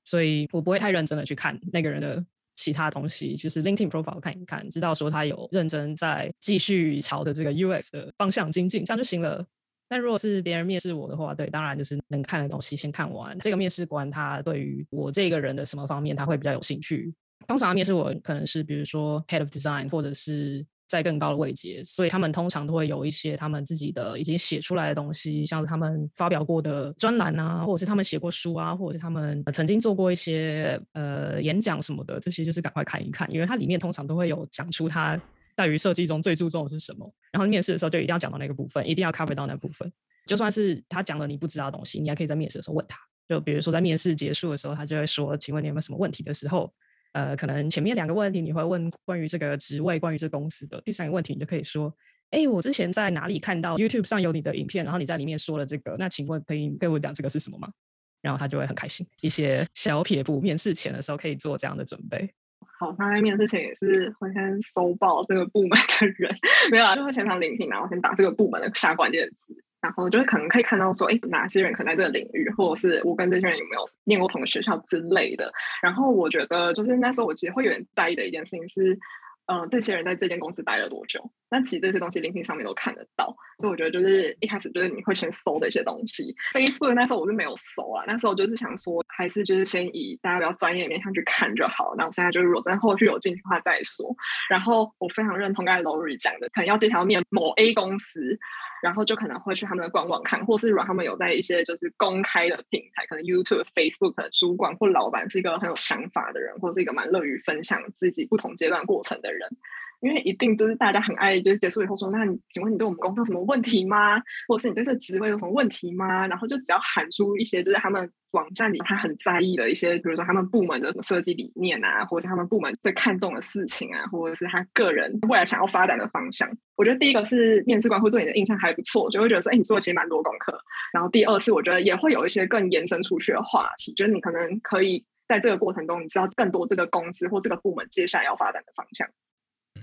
所以我不会太认真的去看那个人的其他东西，就是 LinkedIn profile 看一看，知道说他有认真在继续朝着这个 US 的方向精进，这样就行了。那如果是别人面试我的话，对，当然就是能看的东西先看完。这个面试官他对于我这个人的什么方面他会比较有兴趣？通常面试我可能是比如说 Head of Design 或者是。在更高的位阶，所以他们通常都会有一些他们自己的已经写出来的东西，像是他们发表过的专栏啊，或者是他们写过书啊，或者是他们曾经做过一些呃演讲什么的，这些就是赶快看一看，因为它里面通常都会有讲出他在于设计中最注重的是什么，然后面试的时候就一定要讲到那个部分，一定要 cover 到那部分，就算是他讲了你不知道的东西，你还可以在面试的时候问他，就比如说在面试结束的时候，他就会说，请问你有没有什么问题的时候。呃，可能前面两个问题你会问关于这个职位、关于这公司的，第三个问题你就可以说，哎，我之前在哪里看到 YouTube 上有你的影片，然后你在里面说了这个，那请问可以跟我讲这个是什么吗？然后他就会很开心。一些小撇步，面试前的时候可以做这样的准备。好，他在面试前也是会先搜爆这个部门的人，没有啊，就会现场聆听，然后先打这个部门的下关键词。然后就是可能可以看到说，哎，哪些人可能在这个领域，或者是我跟这些人有没有念过同个学校之类的。然后我觉得，就是那时候我其实会有点在意的一件事情是。嗯、呃，这些人在这间公司待了多久？那其实这些东西 LinkedIn 上面都看得到，所以我觉得就是一开始就是你会先搜的一些东西。Facebook 那时候我是没有搜啊，那时候就是想说，还是就是先以大家比较专业的面向去看就好。那我现在就是如果在后续有进去的话再说。然后我非常认同刚才 Lori 讲的，可能要这条面某 A 公司。然后就可能会去他们的官网看，或是如果他们有在一些就是公开的平台，可能 YouTube、Facebook 的主管或老板是一个很有想法的人，或是一个蛮乐于分享自己不同阶段过程的人。因为一定就是大家很爱，就是结束以后说，那你请问你对我们公司有什么问题吗？或者是你对这个职位有什么问题吗？然后就只要喊出一些就是他们网站里他很在意的一些，比如说他们部门的设计理念啊，或者是他们部门最看重的事情啊，或者是他个人未来想要发展的方向。我觉得第一个是面试官会对你的印象还不错，就会觉得说，哎，你做的其实蛮多功课。然后第二是我觉得也会有一些更延伸出去的话题，就是你可能可以在这个过程中，你知道更多这个公司或这个部门接下来要发展的方向。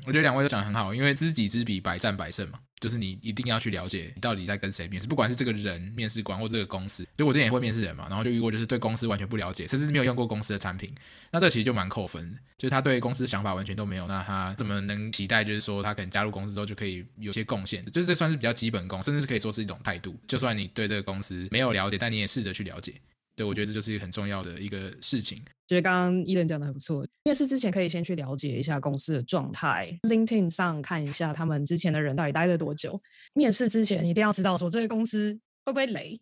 我觉得两位都讲得很好，因为知己知彼，百战百胜嘛，就是你一定要去了解你到底在跟谁面试，不管是这个人面试官或这个公司。就我之前也会面试人嘛，然后就遇过就是对公司完全不了解，甚至没有用过公司的产品，那这其实就蛮扣分，就是他对公司的想法完全都没有，那他怎么能期待就是说他可能加入公司之后就可以有些贡献？就是这算是比较基本功，甚至是可以说是一种态度。就算你对这个公司没有了解，但你也试着去了解。对，我觉得这就是一个很重要的一个事情。就是刚刚 Eden 讲的很不错。面试之前可以先去了解一下公司的状态，LinkedIn 上看一下他们之前的人到底待了多久。面试之前一定要知道说这个公司会不会雷。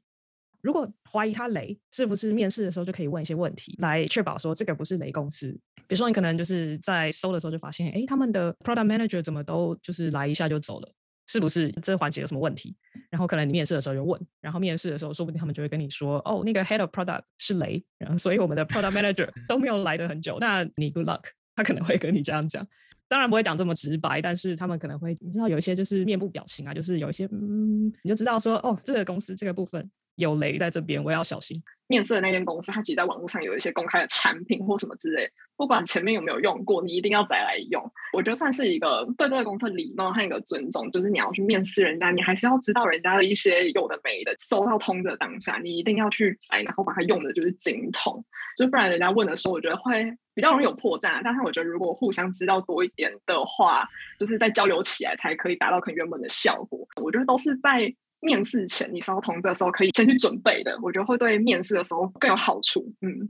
如果怀疑他雷，是不是面试的时候就可以问一些问题，来确保说这个不是雷公司。比如说你可能就是在搜的时候就发现，哎，他们的 Product Manager 怎么都就是来一下就走了。是不是这个环节有什么问题？然后可能你面试的时候就问，然后面试的时候说不定他们就会跟你说，哦，那个 Head of Product 是雷，然后所以我们的 Product Manager 都没有来得很久，那你 Good luck，他可能会跟你这样讲，当然不会讲这么直白，但是他们可能会，你知道有一些就是面部表情啊，就是有一些嗯，你就知道说，哦，这个公司这个部分。有雷在这边，我要小心。面试的那间公司，它其实在网络上有一些公开的产品或什么之类，不管前面有没有用过，你一定要再来用。我觉得算是一个对这个公司的礼貌和一个尊重，就是你要去面试人家，你还是要知道人家的一些有的没的。收到通的当下，你一定要去摘，然后把它用的就是精通，就不然人家问的时候，我觉得会比较容易有破绽。但是我觉得如果互相知道多一点的话，就是在交流起来才可以达到可能原本的效果。我觉得都是在。面试前你收到通知的时候，可以先去准备的，我觉得会对面试的时候更有好处。嗯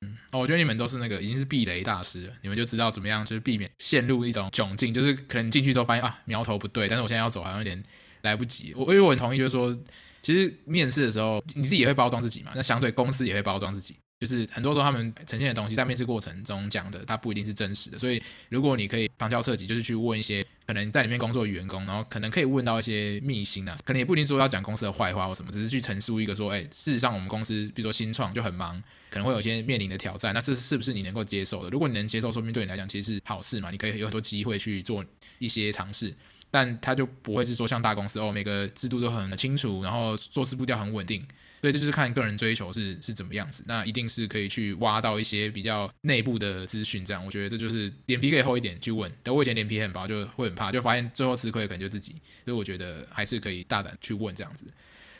嗯，哦，我觉得你们都是那个已经是避雷大师了，你们就知道怎么样就是避免陷入一种窘境，就是可能进去之后发现啊苗头不对，但是我现在要走好像有点来不及。我因为我很同意，就是说其实面试的时候你自己也会包装自己嘛，那相对公司也会包装自己。就是很多时候他们呈现的东西，在面试过程中讲的，它不一定是真实的。所以，如果你可以旁敲侧击，就是去问一些可能在里面工作的员工，然后可能可以问到一些秘辛啊，可能也不一定说要讲公司的坏话或什么，只是去陈述一个说，哎，事实上我们公司比如说新创就很忙，可能会有一些面临的挑战，那这是不是你能够接受的？如果你能接受，说明对你来讲其实是好事嘛，你可以有很多机会去做一些尝试。但他就不会是说像大公司哦，每个制度都很清楚，然后做事步调很稳定，所以这就是看个人追求是是怎么样子。那一定是可以去挖到一些比较内部的资讯，这样我觉得这就是脸皮可以厚一点去问。但我以前脸皮很薄，就会很怕，就发现最后吃亏的可能就自己。所以我觉得还是可以大胆去问这样子。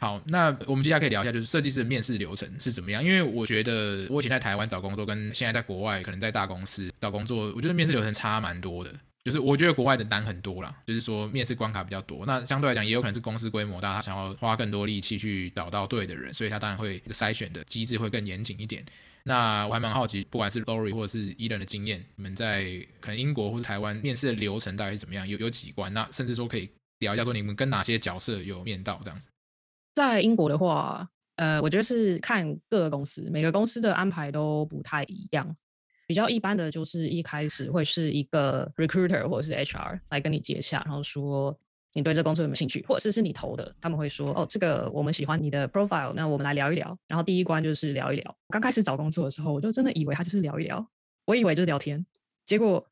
好，那我们接下来可以聊一下，就是设计师的面试流程是怎么样？因为我觉得我以前在台湾找工作，跟现在在国外可能在大公司找工作，我觉得面试流程差蛮多的。就是我觉得国外的难很多啦，就是说面试关卡比较多。那相对来讲，也有可能是公司规模大，他想要花更多力气去找到对的人，所以他当然会筛选的机制会更严谨一点。那我还蛮好奇，不管是 Lori 或者是 Eden 的经验，你们在可能英国或是台湾面试的流程大概是怎么样？有有几关？那甚至说可以聊一下，说你们跟哪些角色有面到这样子？在英国的话，呃，我觉得是看各个公司，每个公司的安排都不太一样。比较一般的就是一开始会是一个 recruiter 或者是 HR 来跟你接洽，然后说你对这工作有没有兴趣，或者是是你投的，他们会说哦，这个我们喜欢你的 profile，那我们来聊一聊。然后第一关就是聊一聊。刚开始找工作的时候，我就真的以为他就是聊一聊，我以为就是聊天。结果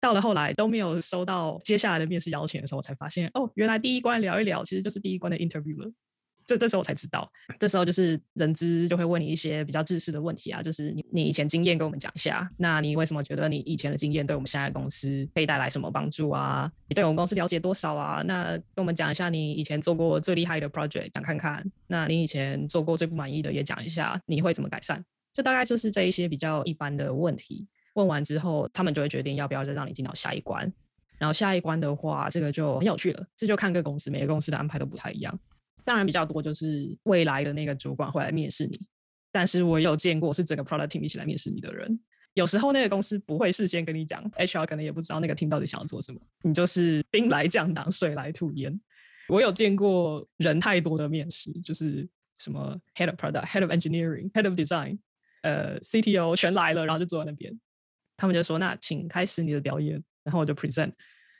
到了后来都没有收到接下来的面试邀请的时候，我才发现哦，原来第一关聊一聊其实就是第一关的 interview 了。这这时候我才知道，这时候就是人资就会问你一些比较制式的问题啊，就是你你以前经验跟我们讲一下，那你为什么觉得你以前的经验对我们现在的公司可以带来什么帮助啊？你对我们公司了解多少啊？那跟我们讲一下你以前做过最厉害的 project，讲看看。那你以前做过最不满意的也讲一下，你会怎么改善？就大概就是这一些比较一般的问题。问完之后，他们就会决定要不要再让你进到下一关。然后下一关的话，这个就很有趣了，这就看各公司，每个公司的安排都不太一样。当然比较多就是未来的那个主管会来面试你，但是我有见过是整个 product team 一起来面试你的人。有时候那个公司不会事先跟你讲，HR 可能也不知道那个 team 到底想要做什么，你就是兵来将挡，水来土掩。我有见过人太多的面试，就是什么 head of product、head of engineering、head of design，呃，CTO 全来了，然后就坐在那边，他们就说：“那请开始你的表演。”然后我就 present。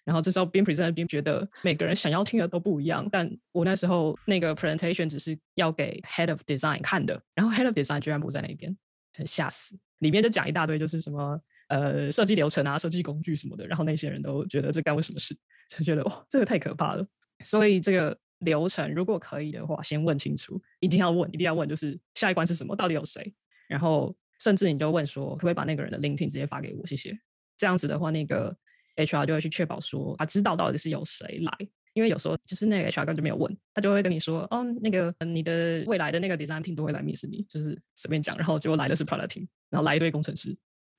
然后这时候边 present 边觉得每个人想要听的都不一样，但我那时候那个 presentation 只是要给 head of design 看的，然后 head of design 居然不在那边，吓死！里面就讲一大堆，就是什么呃设计流程啊、设计工具什么的，然后那些人都觉得这干我什么事？就觉得哇，这个太可怕了。所以这个流程如果可以的话，先问清楚，一定要问，一定要问，就是下一关是什么？到底有谁？然后甚至你就问说，可不可以把那个人的 LinkedIn 直接发给我？谢谢。这样子的话，那个。HR 就会去确保说他知道到底是有谁来，因为有时候就是那个 HR 根本就没有问，他就会跟你说，哦，那个你的未来的那个 design team 都会来面试你，就是随便讲，然后结果来的是 product team，然后来一堆工程师，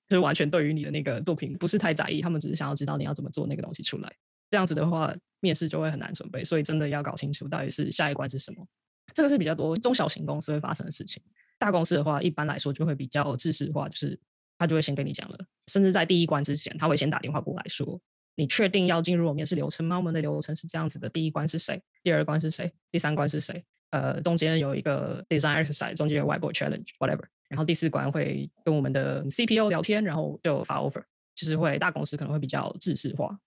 就是完全对于你的那个作品不是太在意，他们只是想要知道你要怎么做那个东西出来。这样子的话，面试就会很难准备，所以真的要搞清楚到底是下一关是什么。这个是比较多中小型公司会发生的事情，大公司的话一般来说就会比较制式化，就是。他就会先跟你讲了，甚至在第一关之前，他会先打电话过来说：“你确定要进入我面试流程吗？我们的流程是这样子的，第一关是谁？第二关是谁？第三关是谁？呃，中间有一个 design exercise，中间有 whiteboard challenge，whatever。然后第四关会跟我们的 CPO 聊天，然后就发 offer，就是会大公司可能会比较制式化。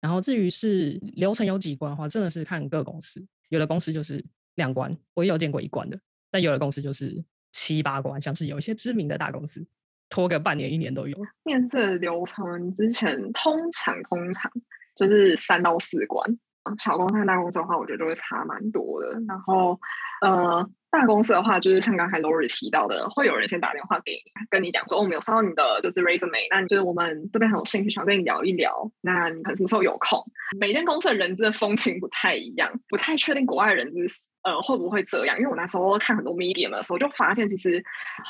然后至于是流程有几关的话，真的是看各公司，有的公司就是两关，我也有见过一关的，但有的公司就是七八关，像是有一些知名的大公司。拖个半年一年都有。面试流程之前通常通常就是三到四关，小公司和大公司的话，我觉得就会差蛮多的。然后呃，大公司的话，就是像刚才 Lori 提到的，会有人先打电话给你，跟你讲说，哦，我们有收到你的就是 resume，那你就是我们这边很有兴趣想跟你聊一聊，那你什么时候有空？每间公司的人资的风情不太一样，不太确定国外的人资。呃，会不会这样？因为我那时候看很多 medium 的时候，就发现其实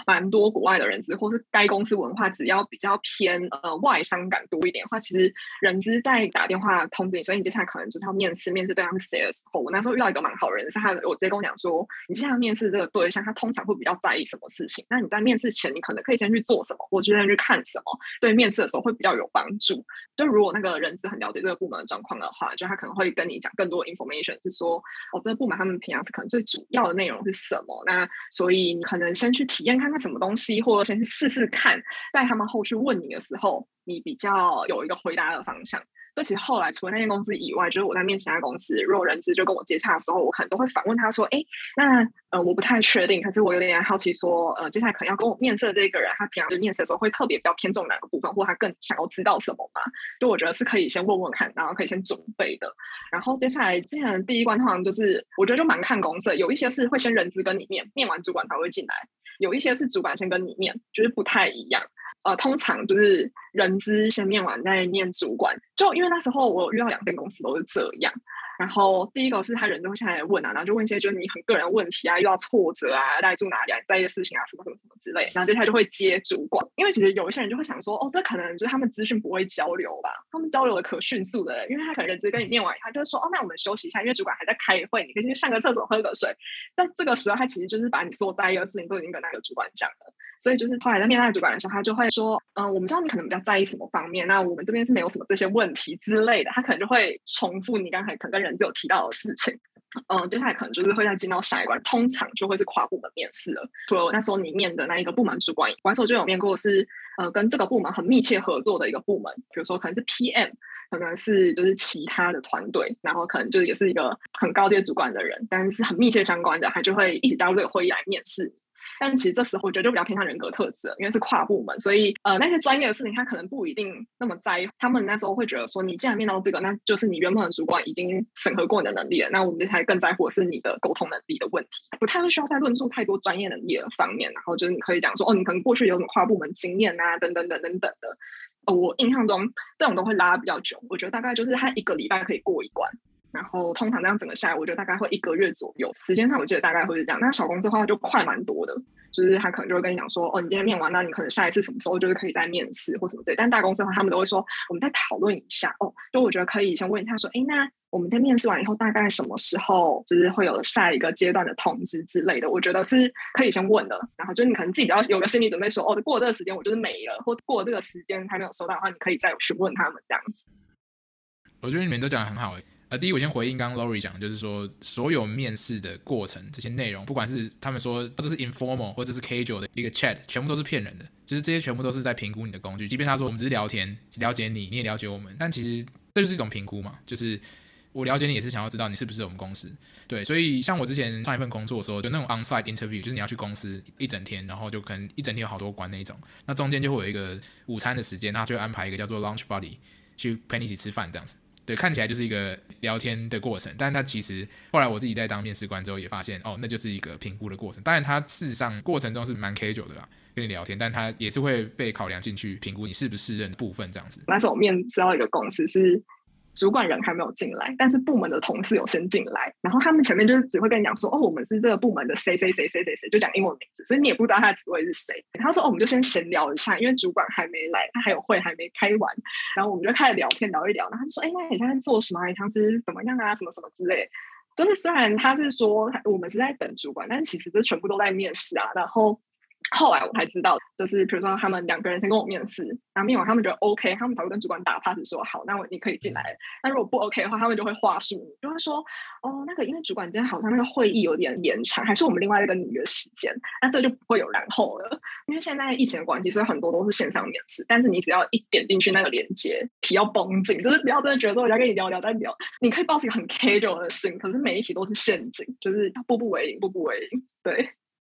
蛮多国外的人资，或是该公司文化，只要比较偏呃外商感多一点的话，其实人资在打电话通知你，所以你接下来可能就是要面试，面试对象是谁的时候，我那时候遇到一个蛮好人，是他，我直接跟我讲说，你接下来面试这个对象，他通常会比较在意什么事情？那你在面试前，你可能可以先去做什么，或者先去看什么，对面试的时候会比较有帮助。就如果那个人资很了解这个部门的状况的话，就他可能会跟你讲更多 information，是说哦，这个部门他们平常。可能最主要的内容是什么？那所以你可能先去体验看看什么东西，或者先去试试看，在他们后续问你的时候，你比较有一个回答的方向。所以其实后来除了那间公司以外，就是我在面其他公司，如果人资就跟我接洽的时候，我可能都会反问他说：“哎，那呃我不太确定，可是我有点好奇说，呃接下来可能要跟我面试的这个人，他平常就面试的时候会特别比较偏重哪个部分，或他更想要知道什么嘛？”就我觉得是可以先问问看，然后可以先准备的。然后接下来之前的第一关通常就是我觉得就蛮看公司，有一些是会先人资跟你面，面完主管才会进来；有一些是主管先跟你面，就是不太一样。呃，通常就是人资先面完再面主管，就因为那时候我遇到两间公司都是这样。然后第一个是他人都会下来问啊，然后就问一些就是你很个人问题啊，遇到挫折啊，大概住哪里啊，在意的事情啊，什么什么什么之类。然后接下来就会接主管，因为其实有一些人就会想说，哦，这可能就是他们资讯不会交流吧，他们交流的可迅速的，因为他可能人资跟你念完，他就说，哦，那我们休息一下，因为主管还在开会，你可以先上个厕所喝个水。但这个时候他其实就是把你所在意的事情都已经跟那个主管讲了。所以就是后来在面那个主管的时候，他就会说，嗯，我们知道你可能比较在意什么方面，那我们这边是没有什么这些问题之类的。他可能就会重复你刚才可能跟人资有提到的事情，嗯，接下来可能就是会再进到下一关，通常就会是跨部门面试了。除了那时候你面的那一个部门主管，完时候就有面过是，呃，跟这个部门很密切合作的一个部门，比如说可能是 PM，可能是就是其他的团队，然后可能就也是一个很高阶主管的人，但是很密切相关的，他就会一起加入这个会议来面试。但其实这时候我觉得就比较偏向人格特质，因为是跨部门，所以呃那些专业的事情他可能不一定那么在意。他们那时候会觉得说，你既然面到这个，那就是你原本的主管已经审核过你的能力了。那我们才更在乎的是你的沟通能力的问题，不太会需要再论述太多专业能力的方面。然后就是你可以讲说，哦，你可能过去有什么跨部门经验啊，等等等等等的。呃，我印象中这种都会拉比较久，我觉得大概就是他一个礼拜可以过一关。然后通常这样整个下来，我觉得大概会一个月左右。时间上我记得大概会是这样。那小公司的话就快蛮多的，就是他可能就会跟你讲说，哦，你今天面完，那你可能下一次什么时候就是可以再面试或什么之类。但大公司的话，他们都会说，我们再讨论一下。哦，就我觉得可以先问他说，哎，那我们在面试完以后，大概什么时候就是会有下一个阶段的通知之类的？我觉得是可以先问的。然后就你可能自己比较有个心理准备说，哦，过这个时间我就是没了，或过这个时间还没有收到的话，你可以再询问他们这样子。我觉得你们都讲的很好诶。第一，我先回应刚刚 Lori 讲，就是说所有面试的过程，这些内容，不管是他们说这是 informal 或者是 casual 的一个 chat，全部都是骗人的。就是这些全部都是在评估你的工具。即便他说我们只是聊天，了解你，你也了解我们，但其实这就是一种评估嘛。就是我了解你，也是想要知道你是不是我们公司。对，所以像我之前上一份工作的时候，就那种 onsite interview，就是你要去公司一整天，然后就可能一整天有好多关那一种。那中间就会有一个午餐的时间，他就安排一个叫做 lunch buddy 去陪你一起吃饭这样子。对，看起来就是一个聊天的过程，但是他其实后来我自己在当面试官之后也发现，哦，那就是一个评估的过程。当然，他事实上过程中是蛮 casual 的啦，跟你聊天，但他也是会被考量进去评估你是不适任的部分这样子。那时候我面试到一个公司是。主管人还没有进来，但是部门的同事有先进来，然后他们前面就是只会跟你讲说，哦，我们是这个部门的谁谁谁谁谁谁，就讲英文名字，所以你也不知道他的职位是谁。他说，哦，我们就先闲聊一下，因为主管还没来，他还有会还没开完，然后我们就开始聊天聊一聊，然后他就说，哎，那你现在做什么？你当时怎么样啊？什么什么之类。就是虽然他是说我们是在等主管，但其实这全部都在面试啊，然后。后来我才知道，就是比如说他们两个人先跟我面试，然后面完他们觉得 OK，他们才会跟主管打 pass 说好，那我你可以进来。那如果不 OK 的话，他们就会话术，就会说哦，那个因为主管今天好像那个会议有点延长，还是我们另外一个预约时间，那这就不会有然后了。因为现在疫情的关系，所以很多都是线上面试，但是你只要一点进去那个链接，皮要绷紧，就是不要真的觉得说我要跟你聊聊再聊，你可以抱持一个很 casual 的心，可是每一题都是陷阱，就是步步为营，步步为营，对。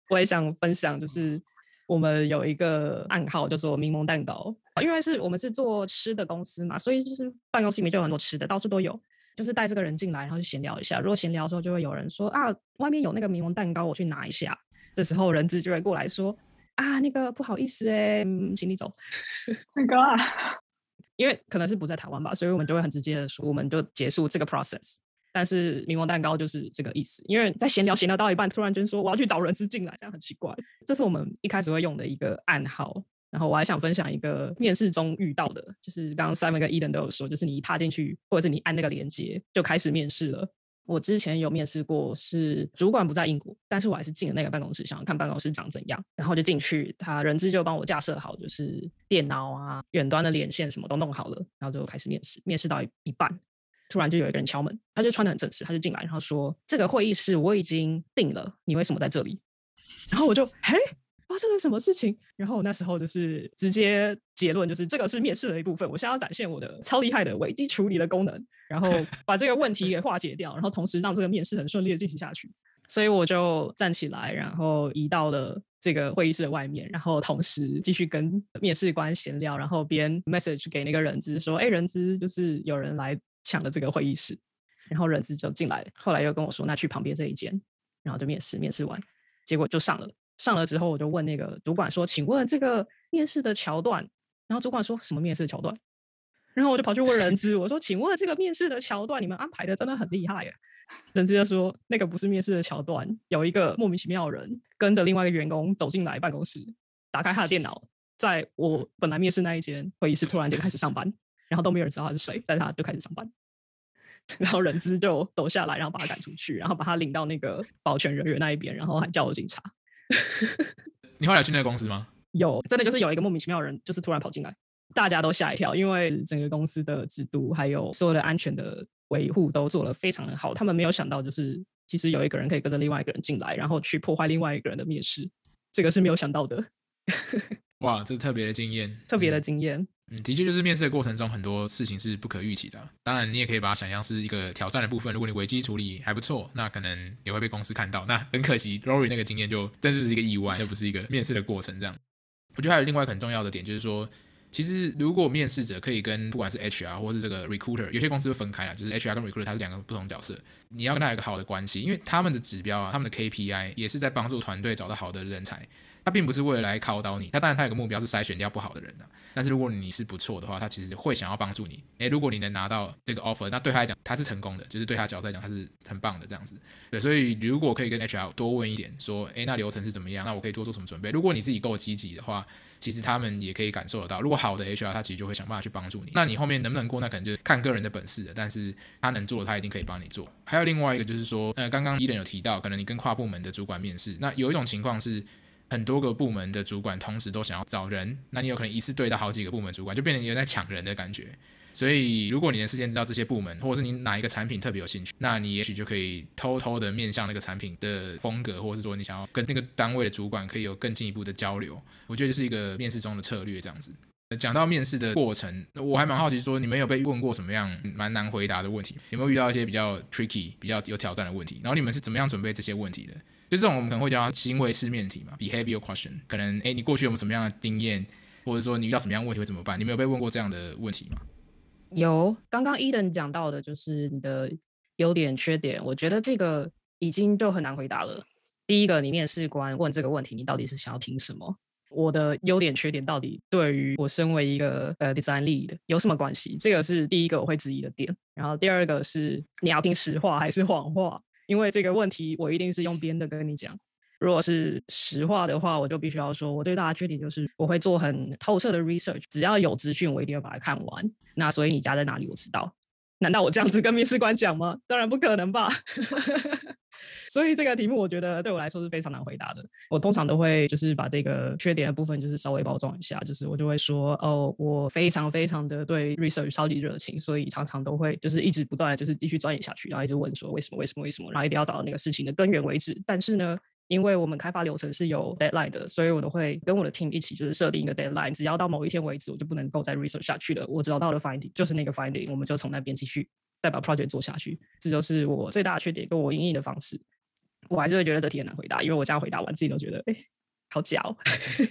我也想分享，就是我们有一个暗号叫做“柠檬蛋糕”，因为是我们是做吃的公司嘛，所以就是办公室里面就有很多吃的，到处都有。就是带这个人进来，然后就闲聊一下。如果闲聊的时候，就会有人说啊，外面有那个柠檬蛋糕，我去拿一下。的时候人资就会过来说啊，那个不好意思哎、欸，请你走。那个，因为可能是不在台湾吧，所以我们就会很直接的说，我们就结束这个 process。但是柠檬蛋糕就是这个意思，因为在闲聊闲聊到一半，突然间说我要去找人资进来，这样很奇怪。这是我们一开始会用的一个暗号。然后我还想分享一个面试中遇到的，就是刚刚 Simon 跟 Eden 都有说，就是你一踏进去，或者是你按那个连接就开始面试了。我之前有面试过，是主管不在英国，但是我还是进了那个办公室，想要看办公室长怎样，然后就进去，他人资就帮我架设好，就是电脑啊、远端的连线什么都弄好了，然后就开始面试，面试到一半。突然就有一个人敲门，他就穿得很正式，他就进来，然后说：“这个会议室我已经定了，你为什么在这里？”然后我就：“嘿，发生了什么事情？”然后我那时候就是直接结论，就是这个是面试的一部分，我现在要展现我的超厉害的危机处理的功能，然后把这个问题给化解掉，然后同时让这个面试很顺利的进行下去。所以我就站起来，然后移到了这个会议室的外面，然后同时继续跟面试官闲聊，然后边 message 给那个人资说：“哎，人资就是有人来。”抢的这个会议室，然后人资就进来，后来又跟我说，那去旁边这一间，然后就面试，面试完，结果就上了。上了之后，我就问那个主管说：“请问这个面试的桥段？”然后主管说什么面试的桥段？然后我就跑去问人资，我说：“请问这个面试的桥段，你们安排的真的很厉害耶？”人资就说：“那个不是面试的桥段，有一个莫名其妙的人跟着另外一个员工走进来办公室，打开他的电脑，在我本来面试那一间会议室突然间开始上班，然后都没有人知道他是谁，但是他就开始上班。然后人资就走下来，然后把他赶出去，然后把他领到那个保全人员那一边，然后还叫了警察。”你后来去那个公司吗？有，真的就是有一个莫名其妙的人，就是突然跑进来。大家都吓一跳，因为整个公司的制度还有所有的安全的维护都做得非常的好。他们没有想到，就是其实有一个人可以跟着另外一个人进来，然后去破坏另外一个人的面试，这个是没有想到的。哇，这是特别的经验，特别的经验。嗯，嗯的确就是面试的过程中很多事情是不可预期的。当然，你也可以把它想象是一个挑战的部分。如果你危机处理还不错，那可能也会被公司看到。那很可惜，Rory 那个经验就真是一个意外，又不是一个面试的过程。这样，我觉得还有另外一个很重要的点，就是说。其实，如果面试者可以跟不管是 HR 或是这个 recruiter，有些公司会分开了，就是 HR 跟 recruiter，它是两个不同角色。你要跟他有一个好的关系，因为他们的指标啊，他们的 KPI 也是在帮助团队找到好的人才。他并不是为了来考倒你，他当然他有个目标是筛选掉不好的人的、啊。但是如果你是不错的话，他其实会想要帮助你。诶，如果你能拿到这个 offer，那对他来讲他是成功的，就是对他角色来讲他是很棒的这样子。对，所以如果可以跟 HR 多问一点，说，诶，那流程是怎么样？那我可以多做什么准备？如果你自己够积极的话，其实他们也可以感受得到。如果好的 HR，他其实就会想办法去帮助你。那你后面能不能过，那可能就是看个人的本事了。但是他能做，他一定可以帮你做。还有另外一个就是说，呃，刚刚伊人有提到，可能你跟跨部门的主管面试，那有一种情况是。很多个部门的主管同时都想要找人，那你有可能一次对到好几个部门主管，就变成有在抢人的感觉。所以，如果你能事先知道这些部门，或者是你哪一个产品特别有兴趣，那你也许就可以偷偷的面向那个产品的风格，或者是说你想要跟那个单位的主管可以有更进一步的交流。我觉得这是一个面试中的策略，这样子。讲到面试的过程，我还蛮好奇，说你们有被问过什么样蛮难回答的问题？有没有遇到一些比较 tricky、比较有挑战的问题？然后你们是怎么样准备这些问题的？就这种我们可能会叫行为式面题嘛，behavior question。可能诶，你过去有没有什么样的经验，或者说你遇到什么样的问题会怎么办？你没有被问过这样的问题吗？有，刚刚 Eden 讲到的就是你的优点、缺点，我觉得这个已经就很难回答了。第一个，你面试官问这个问题，你到底是想要听什么？我的优点、缺点到底对于我身为一个呃 design lead 有什么关系？这个是第一个我会质疑的点。然后第二个是你要听实话还是谎话？因为这个问题，我一定是用编的跟你讲。如果是实话的话，我就必须要说，我最大的缺点就是我会做很透彻的 research，只要有资讯，我一定要把它看完。那所以你家在哪里？我知道。难道我这样子跟面试官讲吗？当然不可能吧。所以这个题目我觉得对我来说是非常难回答的。我通常都会就是把这个缺点的部分就是稍微包装一下，就是我就会说哦，我非常非常的对 research 超级热情，所以常常都会就是一直不断就是继续钻研下去，然后一直问说为什么为什么为什么，然后一定要找到那个事情的根源为止。但是呢，因为我们开发流程是有 deadline 的，所以我都会跟我的 team 一起就是设定一个 deadline，只要到某一天为止，我就不能够再 research 下去了。我找到的 finding 就是那个 finding，我们就从那边继续再把 project 做下去。这就是我最大的缺点，跟我因应的方式。我还是会觉得这题很难回答，因为我这样回答完自己都觉得哎，好假哦。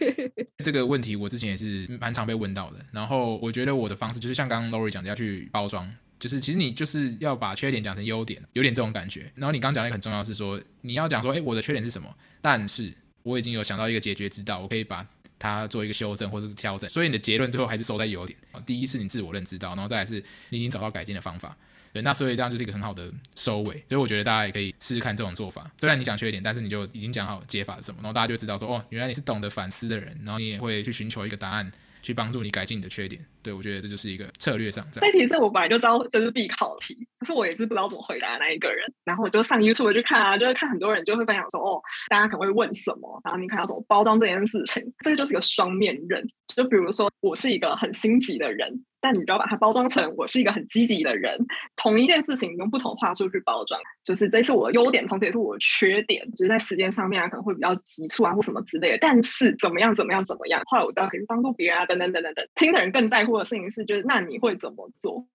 这个问题我之前也是蛮常被问到的，然后我觉得我的方式就是像刚刚 Lori 讲的，要去包装。就是其实你就是要把缺点讲成优点，有点这种感觉。然后你刚讲的很重要是说，你要讲说，哎，我的缺点是什么？但是我已经有想到一个解决之道，我可以把它做一个修正或者是调整。所以你的结论最后还是收在优点。第一是你自我认知到，然后再来是你已经找到改进的方法。对，那所以这样就是一个很好的收尾。所以我觉得大家也可以试试看这种做法。虽然你讲缺点，但是你就已经讲好解法是什么，然后大家就知道说，哦，原来你是懂得反思的人，然后你也会去寻求一个答案。去帮助你改进你的缺点，对，我觉得这就是一个策略上。这题是我本来就知道这是必考题，可是我也是不知道怎么回答的那一个人。然后我就上 YouTube 去看啊，就会看很多人就会分享说，哦，大家可能会问什么，然后你看要怎么包装这件事情。这个就是一个双面刃。就比如说，我是一个很心急的人。但你只要把它包装成我是一个很积极的人，同一件事情用不同话术去包装，就是这是我的优点，同时也是我的缺点，就是在时间上面啊可能会比较急促啊或什么之类的。但是怎么样怎么样怎么样，后来我知道可以帮助别人啊等等等等等。听的人更在乎的事情是，就是那你会怎么做？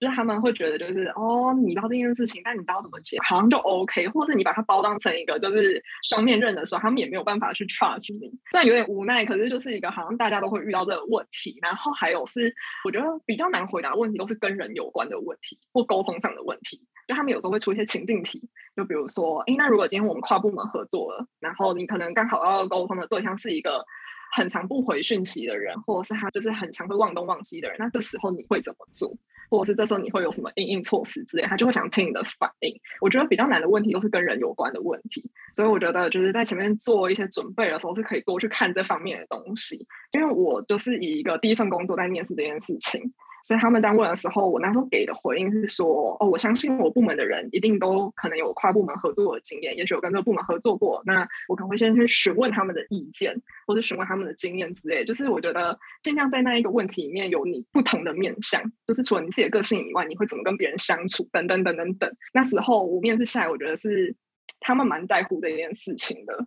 就是他们会觉得，就是哦，你知道这件事情，但你知道怎么解，好像就 OK，或者你把它包装成一个就是双面刃的时候，他们也没有办法去 charge 你。虽然有点无奈，可是就是一个好像大家都会遇到这个问题。然后还有是，我觉得比较难回答的问题都是跟人有关的问题或沟通上的问题。就他们有时候会出一些情境题，就比如说，诶，那如果今天我们跨部门合作了，然后你可能刚好要沟通的对象是一个。很常不回讯息的人，或者是他就是很常会忘东忘西的人，那这时候你会怎么做？或者是这时候你会有什么应应措施之类，他就会想听你的反应。我觉得比较难的问题都是跟人有关的问题，所以我觉得就是在前面做一些准备的时候，是可以多去看这方面的东西。因为我就是以一个第一份工作在面试这件事情。所以他们在问的时候，我那时候给的回应是说：“哦，我相信我部门的人一定都可能有跨部门合作的经验，也许我跟这个部门合作过。那我可能会先去询问他们的意见，或者询问他们的经验之类。就是我觉得尽量在那一个问题里面有你不同的面向，就是除了你自己的个性以外，你会怎么跟别人相处，等等等等等。那时候我面试下来，我觉得是他们蛮在乎这件事情的。”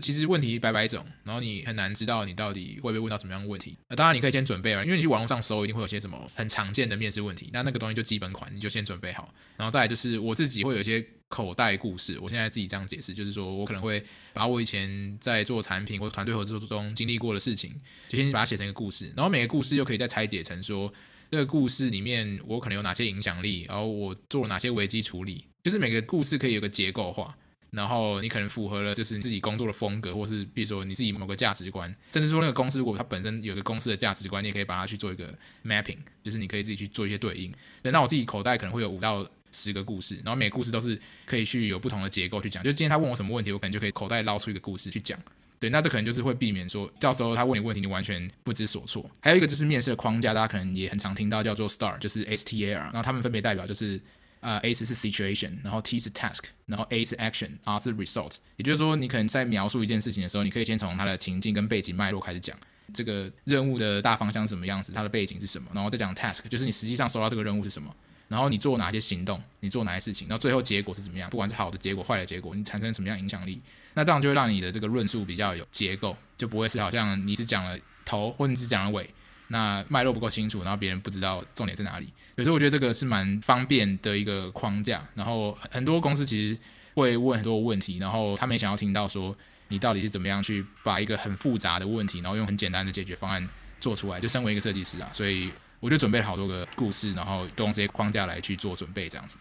其实问题百百种，然后你很难知道你到底会被问到什么样的问题。呃，当然你可以先准备啊，因为你去网络上搜，一定会有些什么很常见的面试问题。那那个东西就基本款，你就先准备好。然后再来就是我自己会有一些口袋故事，我现在自己这样解释，就是说我可能会把我以前在做产品或团队合作中经历过的事情，就先把它写成一个故事。然后每个故事又可以再拆解成说，这个故事里面我可能有哪些影响力，然后我做了哪些危机处理，就是每个故事可以有个结构化。然后你可能符合了，就是你自己工作的风格，或是比如说你自己某个价值观，甚至说那个公司如果它本身有个公司的价值观，你也可以把它去做一个 mapping，就是你可以自己去做一些对应。那我自己口袋可能会有五到十个故事，然后每个故事都是可以去有不同的结构去讲。就今天他问我什么问题，我可能就可以口袋捞出一个故事去讲。对，那这可能就是会避免说到时候他问你问题，你完全不知所措。还有一个就是面试的框架，大家可能也很常听到叫做 STAR，就是 S T A R，然后他们分别代表就是。呃、，A 是 situation，然后 T 是 task，然后 A 是 action，R 是 result。也就是说，你可能在描述一件事情的时候，你可以先从它的情境跟背景脉络开始讲，这个任务的大方向是什么样子，它的背景是什么，然后再讲 task，就是你实际上收到这个任务是什么，然后你做哪些行动，你做哪些事情，然后最后结果是怎么样，不管是好的结果、坏的结果，你产生什么样影响力，那这样就会让你的这个论述比较有结构，就不会是好像你只讲了头，或者你只讲了尾。那脉络不够清楚，然后别人不知道重点在哪里，所以说我觉得这个是蛮方便的一个框架。然后很多公司其实会问很多问题，然后他们也想要听到说你到底是怎么样去把一个很复杂的问题，然后用很简单的解决方案做出来。就身为一个设计师啊，所以我就准备了好多个故事，然后都用这些框架来去做准备，这样子。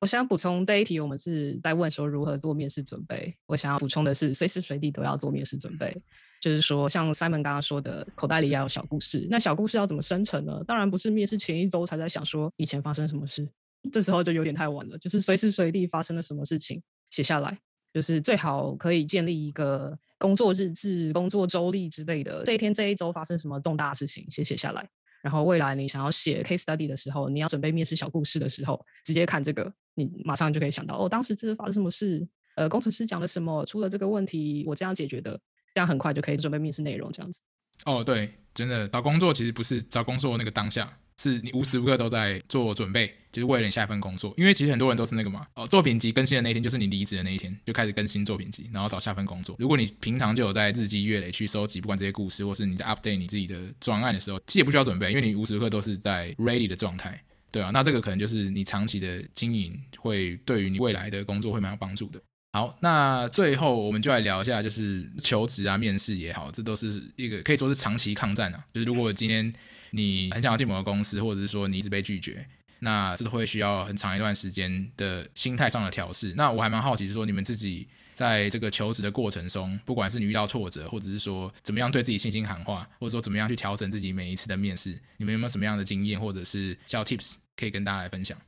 我想补充第一题，我们是在问说如何做面试准备。我想要补充的是，随时随地都要做面试准备。就是说，像 Simon 刚刚说的，口袋里要有小故事。那小故事要怎么生成呢？当然不是面试前一周才在想说以前发生什么事，这时候就有点太晚了。就是随时随地发生了什么事情写下来，就是最好可以建立一个工作日志、工作周历之类的。这一天这一周发生什么重大事情，先写下来。然后未来你想要写 case study 的时候，你要准备面试小故事的时候，直接看这个，你马上就可以想到哦，当时这是发生什么事？呃，工程师讲了什么？出了这个问题，我这样解决的。这样很快就可以准备面试内容，这样子。哦，对，真的找工作其实不是找工作那个当下，是你无时无刻都在做准备，就是为了你下一份工作。因为其实很多人都是那个嘛，哦，作品集更新的那一天就是你离职的那一天，就开始更新作品集，然后找下份工作。如果你平常就有在日积月累去收集，不管这些故事，或是你在 update 你自己的专案的时候，其实也不需要准备，因为你无时无刻都是在 ready 的状态，对啊，那这个可能就是你长期的经营会对于你未来的工作会蛮有帮助的。好，那最后我们就来聊一下，就是求职啊、面试也好，这都是一个可以说是长期抗战啊。就是如果今天你很想要进某个公司，或者是说你一直被拒绝，那这都会需要很长一段时间的心态上的调试。那我还蛮好奇，就是说你们自己在这个求职的过程中，不管是你遇到挫折，或者是说怎么样对自己信心喊话，或者说怎么样去调整自己每一次的面试，你们有没有什么样的经验或者是小 tips 可以跟大家来分享？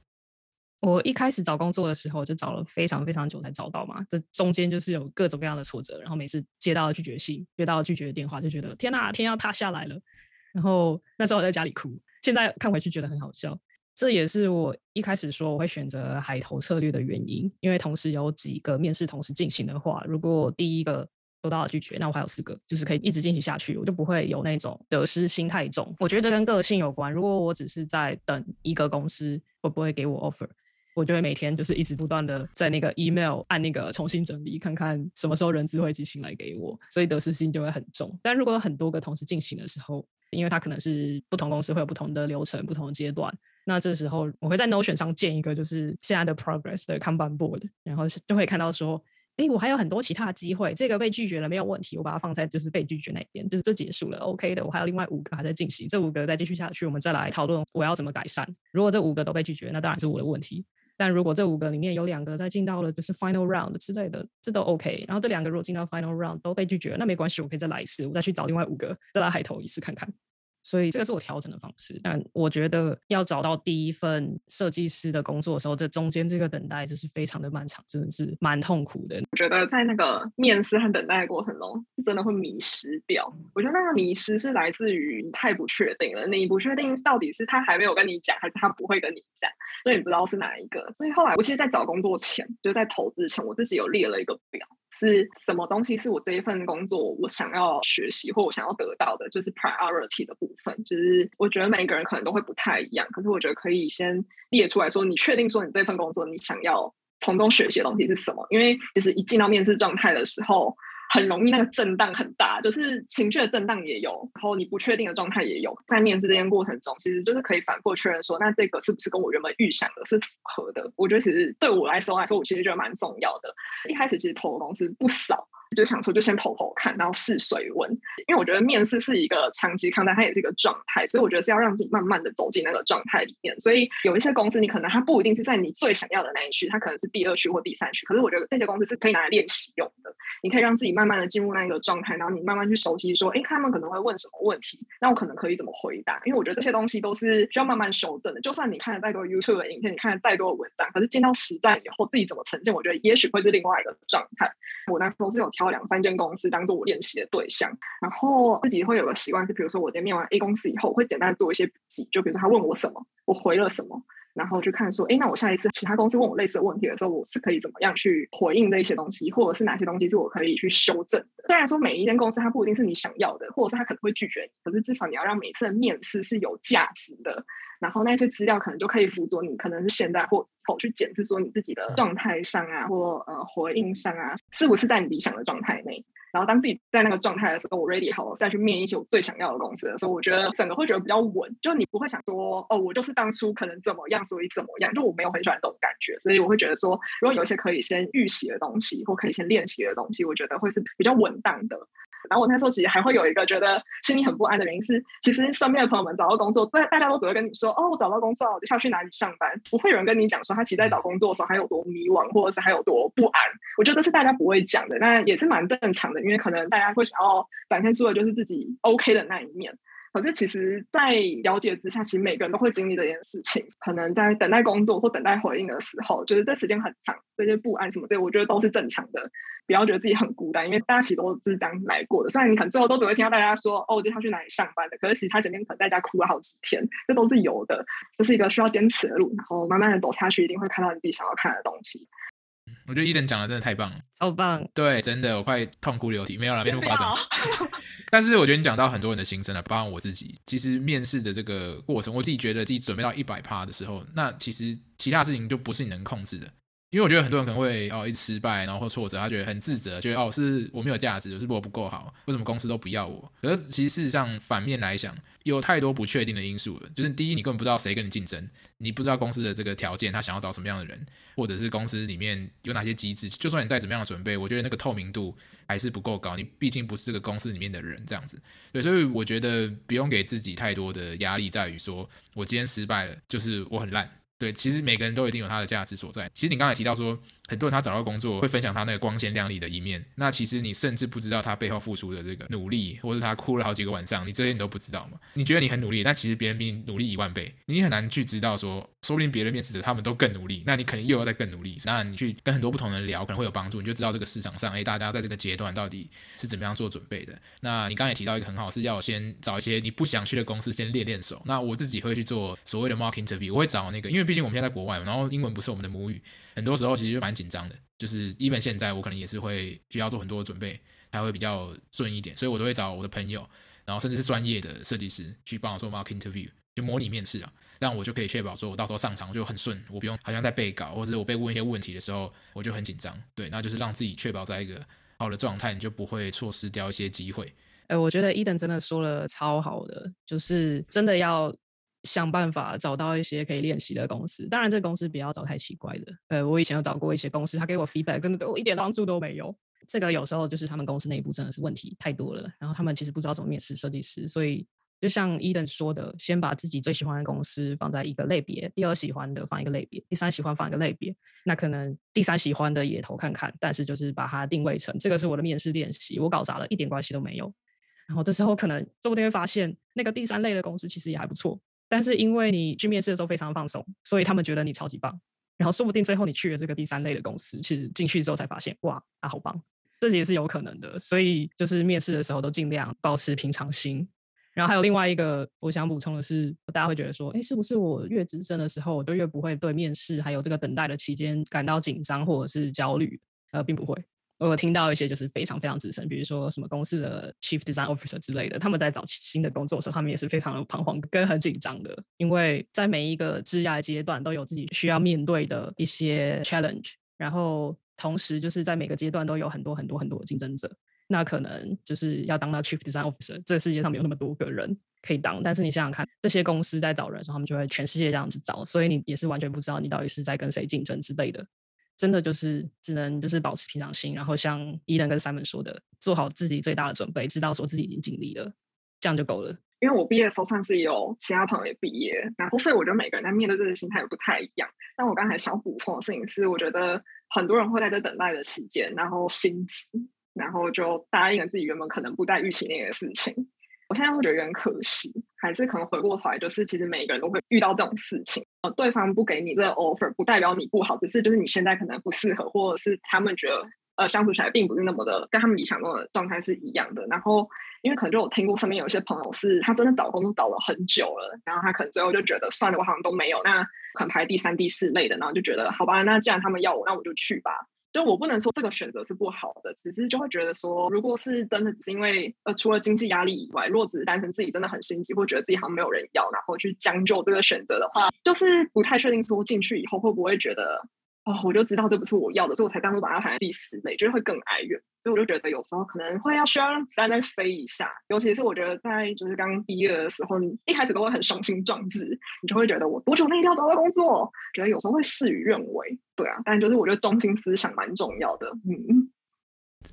我一开始找工作的时候，就找了非常非常久才找到嘛。这中间就是有各种各样的挫折，然后每次接到拒绝信，接到拒绝电话，就觉得天哪，天要塌下来了。然后那时候我在家里哭，现在看回去觉得很好笑。这也是我一开始说我会选择海投策略的原因，因为同时有几个面试同时进行的话，如果第一个收到了拒绝，那我还有四个，就是可以一直进行下去，我就不会有那种得失心太重。我觉得这跟个性有关。如果我只是在等一个公司会不会给我 offer。我就会每天就是一直不断的在那个 email 按那个重新整理，看看什么时候人资会寄信来给我，所以得失心就会很重。但如果有很多个同时进行的时候，因为它可能是不同公司会有不同的流程、不同的阶段，那这时候我会在 Notion 上建一个就是现在的 progress 的 Kanban board，然后就会看到说，哎，我还有很多其他的机会，这个被拒绝了没有问题，我把它放在就是被拒绝那边，就是这结束了，OK 的。我还有另外五个还在进行，这五个再继续下去，我们再来讨论我要怎么改善。如果这五个都被拒绝，那当然是我的问题。但如果这五个里面有两个在进到了就是 final round 之类的，这都 OK。然后这两个如果进到 final round 都被拒绝，那没关系，我可以再来一次，我再去找另外五个，再来海投一次看看。所以这个是我调整的方式，但我觉得要找到第一份设计师的工作的时候，这中间这个等待就是非常的漫长，真的是蛮痛苦的。我觉得在那个面试和等待的过程中，是真的会迷失掉。我觉得那个迷失是来自于太不确定了，你不确定到底是他还没有跟你讲，还是他不会跟你讲，所以你不知道是哪一个。所以后来我其实，在找工作前，就在投资前，我自己有列了一个表。是什么东西是我这一份工作我想要学习或我想要得到的，就是 priority 的部分。就是我觉得每一个人可能都会不太一样，可是我觉得可以先列出来说，你确定说你这份工作你想要从中学习的东西是什么？因为其实一进到面试状态的时候。很容易那个震荡很大，就是情绪的震荡也有，然后你不确定的状态也有。在面试这件过程中，其实就是可以反复确认说，那这个是不是跟我原本预想的是符合的？我觉得其实对我来说来说，我其实觉得蛮重要的。一开始其实投的公司不少。就想说，就先投投看，然后试水温。因为我觉得面试是一个长期看待，它也是一个状态，所以我觉得是要让自己慢慢的走进那个状态里面。所以有一些公司，你可能它不一定是在你最想要的那一区，它可能是第二区或第三区。可是我觉得这些公司是可以拿来练习用的。你可以让自己慢慢的进入那一个状态，然后你慢慢去熟悉，说，哎，他们可能会问什么问题，那我可能可以怎么回答？因为我觉得这些东西都是需要慢慢修正的。就算你看了再多 YouTube 的影片，你看了再多的文章，可是进到实战以后，自己怎么呈现，我觉得也许会是另外一个状态。我那时候是有挑两三间公司。当做我练习的对象，然后自己会有个习惯，是比如说我在面完 A 公司以后，我会简单做一些笔记，就比如说他问我什么，我回了什么，然后去看说，哎，那我下一次其他公司问我类似的问题的时候，我是可以怎么样去回应这些东西，或者是哪些东西是我可以去修正的。虽然说每一间公司它不一定是你想要的，或者是他可能会拒绝你，可是至少你要让每次的面试是有价值的。然后那些资料可能就可以辅佐你，可能是现在或后去检视说你自己的状态上啊，或呃回应上啊，是不是在你理想的状态内。然后当自己在那个状态的时候，我 ready 好了再去面一些我最想要的公司的时候，我觉得整个会觉得比较稳。就你不会想说，哦，我就是当初可能怎么样，所以怎么样。就我没有很喜欢这种感觉，所以我会觉得说，如果有一些可以先预习的东西，或可以先练习的东西，我觉得会是比较稳当的。然后我那时候其实还会有一个觉得心里很不安的原因是，其实身边的朋友们找到工作，大大家都只会跟你说，哦，我找到工作了，我就下去哪里上班，不会有人跟你讲说他其实在找工作的时候还有多迷惘，或者是还有多不安。我觉得这是大家不会讲的，那也是蛮正常的，因为可能大家会想要展现出的就是自己 OK 的那一面。可是其实，在了解之下，其实每个人都会经历这件事情。可能在等待工作或等待回应的时候，觉得这时间很长，这些不安什么的，我觉得都是正常的。不要觉得自己很孤单，因为大家其实都是这样来过的。虽然你可能最后都只会听到大家说：“哦，我今天去哪里上班的。”可是其实他前面可能在家哭了好几天，这都是有的。这是一个需要坚持的路，然后慢慢的走下去，一定会看到你自己想要看的东西。我觉得 Eden 讲的真的太棒了，超棒！对，真的，我快痛哭流涕，没有了，没那么夸张。但是我觉得你讲到很多人的心声了，包括我自己。其实面试的这个过程，我自己觉得自己准备到一百趴的时候，那其实其他事情就不是你能控制的。因为我觉得很多人可能会哦一直失败，然后或挫折，他觉得很自责，觉得哦是我没有价值，是不是我不够好？为什么公司都不要我？可是其实事实上反面来讲，有太多不确定的因素了。就是第一，你根本不知道谁跟你竞争，你不知道公司的这个条件，他想要找什么样的人，或者是公司里面有哪些机制。就算你再怎么样的准备，我觉得那个透明度还是不够高。你毕竟不是这个公司里面的人，这样子。对，所以我觉得不用给自己太多的压力，在于说我今天失败了，就是我很烂。对，其实每个人都一定有他的价值所在。其实你刚才提到说，很多人他找到工作会分享他那个光鲜亮丽的一面，那其实你甚至不知道他背后付出的这个努力，或者他哭了好几个晚上，你这些你都不知道嘛？你觉得你很努力，但其实别人比你努力一万倍，你很难去知道说，说不定别的面试者他们都更努力，那你可能又要再更努力。那你去跟很多不同人聊，可能会有帮助，你就知道这个市场上，哎，大家在这个阶段到底是怎么样做准备的。那你刚才提到一个很好，是要先找一些你不想去的公司先练练手。那我自己会去做所谓的 mock interview，我会找那个，因为毕竟我们现在在国外嘛。然后英文不是我们的母语，很多时候其实蛮紧张的。就是 even 现在我可能也是会需要做很多的准备，才会比较顺一点。所以我都会找我的朋友，然后甚至是专业的设计师去帮我做 mock interview，就模拟面试啊，这样我就可以确保说我到时候上场就很顺，我不用好像在背稿，或者我被问一些问题的时候我就很紧张。对，那就是让自己确保在一个好的状态，你就不会错失掉一些机会。哎，我觉得 Eden 真的说了超好的，就是真的要。想办法找到一些可以练习的公司，当然这个公司不要找太奇怪的。呃，我以前有找过一些公司，他给我 feedback 真的对我一点帮助都没有。这个有时候就是他们公司内部真的是问题太多了，然后他们其实不知道怎么面试设计师，所以就像 Eden 说的，先把自己最喜欢的公司放在一个类别，第二喜欢的放一个类别，第三喜欢放一个类别。那可能第三喜欢的也投看看，但是就是把它定位成这个是我的面试练习，我搞砸了一点关系都没有。然后这时候可能说不定会发现那个第三类的公司其实也还不错，但是因为你去面试的时候非常放松，所以他们觉得你超级棒。然后说不定最后你去了这个第三类的公司，其实进去之后才发现，哇，他好棒，这也是有可能的。所以就是面试的时候都尽量保持平常心。然后还有另外一个我想补充的是，大家会觉得说，哎，是不是我越资深的时候，我就越不会对面试还有这个等待的期间感到紧张或者是焦虑？呃，并不会。我有听到一些就是非常非常资深，比如说什么公司的 Chief Design Officer 之类的，他们在找新的工作的时候，他们也是非常彷徨跟很紧张的，因为在每一个职涯阶段都有自己需要面对的一些 challenge，然后同时就是在每个阶段都有很多很多很多的竞争者。那可能就是要当到 Chief Design Officer，这个世界上没有那么多个人可以当。但是你想想看，这些公司在找人的时候，他们就会全世界这样子找，所以你也是完全不知道你到底是在跟谁竞争之类的。真的就是只能就是保持平常心，然后像伊人跟 Simon 说的，做好自己最大的准备，知道说自己已经尽力了，这样就够了。因为我毕业的时候算是有其他朋友也毕业，然后所以我觉得每个人在面对这个心态也不太一样。但我刚才想补充的事情是，我觉得很多人会在这等待的期间，然后心急。然后就答应了自己原本可能不在预期内的事情，我现在会觉得有点可惜，还是可能回过头来，就是其实每个人都会遇到这种事情。对方不给你这个 offer，不代表你不好，只是就是你现在可能不适合，或者是他们觉得呃相处起来并不是那么的跟他们理想中的状态是一样的。然后因为可能就我听过身边有一些朋友是他真的找工作找了很久了，然后他可能最后就觉得算了，我好像都没有，那可能排第三、第四类的，然后就觉得好吧，那既然他们要我，那我就去吧。就我不能说这个选择是不好的，只是就会觉得说，如果是真的只是因为呃，除了经济压力以外，若只是单纯自己真的很心急，或觉得自己好像没有人要，然后去将就这个选择的话，就是不太确定说进去以后会不会觉得。哦，我就知道这不是我要的，所以我才当初把它排在第十类，就是会更哀怨。所以我就觉得有时候可能会要需要让子弹再飞一下，尤其是我觉得在就是刚毕业的时候，你一开始都会很雄心壮志，你就会觉得我多久内一定要找到工作，觉得有时候会事与愿违，对啊。但就是我觉得中心思想蛮重要的，嗯。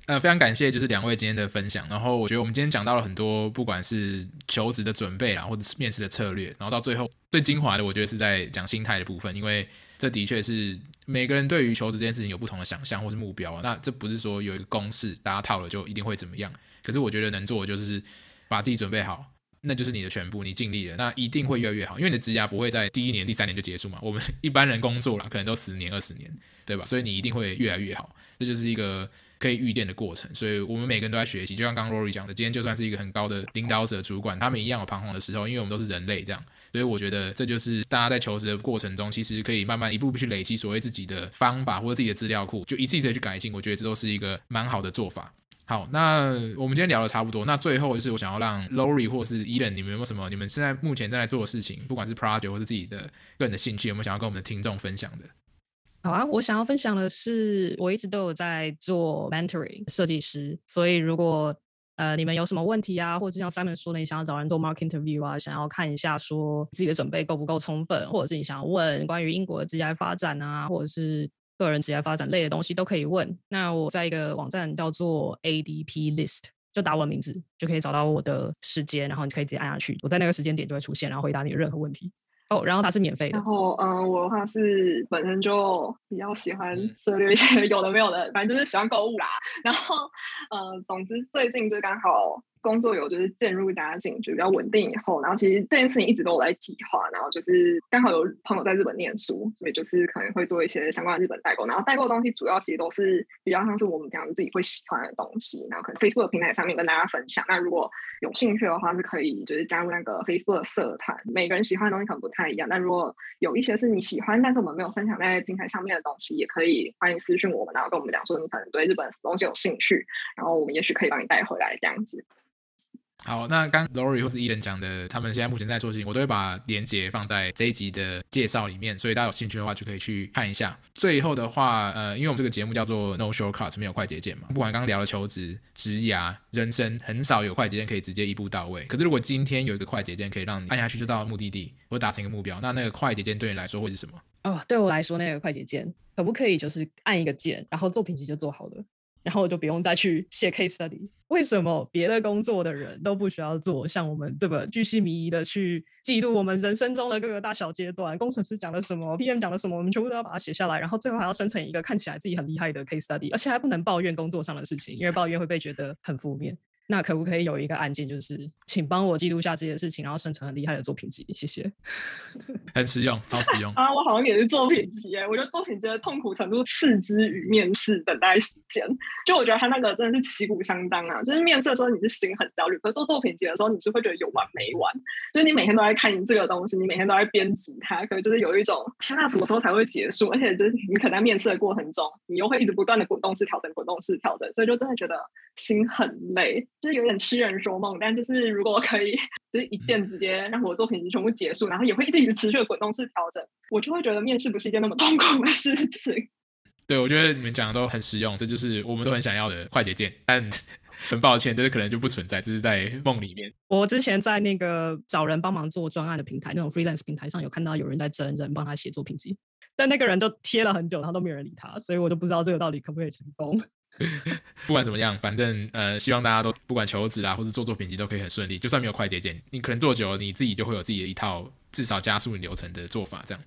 呃，非常感谢就是两位今天的分享。然后我觉得我们今天讲到了很多，不管是求职的准备啦，或者是面试的策略，然后到最后最精华的，我觉得是在讲心态的部分，因为这的确是每个人对于求职这件事情有不同的想象或是目标啊。那这不是说有一个公式大家套了就一定会怎么样。可是我觉得能做的就是把自己准备好，那就是你的全部，你尽力了，那一定会越来越好。因为你的职涯不会在第一年、第三年就结束嘛。我们 一般人工作了，可能都十年、二十年，对吧？所以你一定会越来越好。这就是一个。可以预见的过程，所以我们每个人都在学习。就像刚刚 Rory 讲的，今天就算是一个很高的领导者、主管，他们一样有彷徨的时候，因为我们都是人类，这样。所以我觉得这就是大家在求职的过程中，其实可以慢慢一步步去累积所谓自己的方法或者自己的资料库，就一次一次的去改进。我觉得这都是一个蛮好的做法。好，那我们今天聊的差不多，那最后就是我想要让 Lori 或是 Eden，你们有没有什么你们现在目前正在做的事情，不管是 project 或是自己的个人的兴趣，有没有想要跟我们的听众分享的？好啊，我想要分享的是，我一直都有在做 mentoring 设计师，所以如果呃你们有什么问题啊，或者像 Simon 说的，你想要找人做 market interview 啊，想要看一下说自己的准备够不够充分，或者是你想要问关于英国的职业发展啊，或者是个人职业发展类的东西都可以问。那我在一个网站叫做 ADP List，就打我的名字就可以找到我的时间，然后你可以直接按下去，我在那个时间点就会出现，然后回答你的任何问题。哦，然后它是免费的。然后，嗯，我的话是本身就比较喜欢涉猎一些 有的没有的，反正就是喜欢购物啦。然后，呃，总之最近就刚好。工作有就是渐入佳境，就比较稳定以后，然后其实这件事情一直都有在计划，然后就是刚好有朋友在日本念书，所以就是可能会做一些相关的日本代购，然后代购东西主要其实都是比较像是我们平常自己会喜欢的东西，然后可能 Facebook 平台上面跟大家分享。那如果有兴趣的话，是可以就是加入那个 Facebook 社团。每个人喜欢的东西可能不太一样，但如果有一些是你喜欢，但是我们没有分享在平台上面的东西，也可以欢迎私讯我们，然后跟我们讲说你可能对日本什么东西有兴趣，然后我们也许可以帮你带回来这样子。好，那刚 Lori 或是 Eden 讲的，他们现在目前在做事情，我都会把链接放在这一集的介绍里面，所以大家有兴趣的话就可以去看一下。最后的话，呃，因为我们这个节目叫做 No Shortcuts，没有快捷键嘛，不管刚刚聊的求职、职涯、人生，很少有快捷键可以直接一步到位。可是如果今天有一个快捷键可以让你按下去就到目的地，或达成一个目标，那那个快捷键对你来说会是什么？哦，对我来说，那个快捷键可不可以就是按一个键，然后作品集就做好了？然后我就不用再去写 case study。为什么别的工作的人都不需要做？像我们这么，巨细靡遗的去记录我们人生中的各个大小阶段，工程师讲了什么，PM 讲了什么，我们全部都要把它写下来，然后最后还要生成一个看起来自己很厉害的 case study，而且还不能抱怨工作上的事情，因为抱怨会被觉得很负面。那可不可以有一个案件，就是请帮我记录下这件事情，然后生成很厉害的作品集？谢谢。很实用，超实用啊！我好像也是作品集哎，我觉得作品集的痛苦程度次之于面试等待时间。就我觉得他那个真的是旗鼓相当啊！就是面试的时候你是心很焦虑，可是做作品集的时候你是会觉得有完没完。就是你每天都在看这个东西，你每天都在编辑它，可能就是有一种天哪，什么时候才会结束？而且就是你可能在面试的过程中，你又会一直不断的滚动式调整，滚动式调整，所以就真的觉得心很累。就是有点痴人说梦，但就是如果可以，就是一键直接让我的作品集全部结束，然后也会一直一直持续的滚动式调整，我就会觉得面试不是一件那么痛苦的事情。对，我觉得你们讲的都很实用，这就是我们都很想要的快捷键。但 很抱歉，这是可能就不存在，这是在梦里面。我之前在那个找人帮忙做专案的平台，那种 freelance 平台上有看到有人在真人帮他写作品集，但那个人都贴了很久，然后都没有人理他，所以我就不知道这个到底可不可以成功。不管怎么样，反正呃，希望大家都不管求职啊，或者做作品集都可以很顺利。就算没有快捷键，你可能做久了，你自己就会有自己的一套至少加速流程的做法。这样，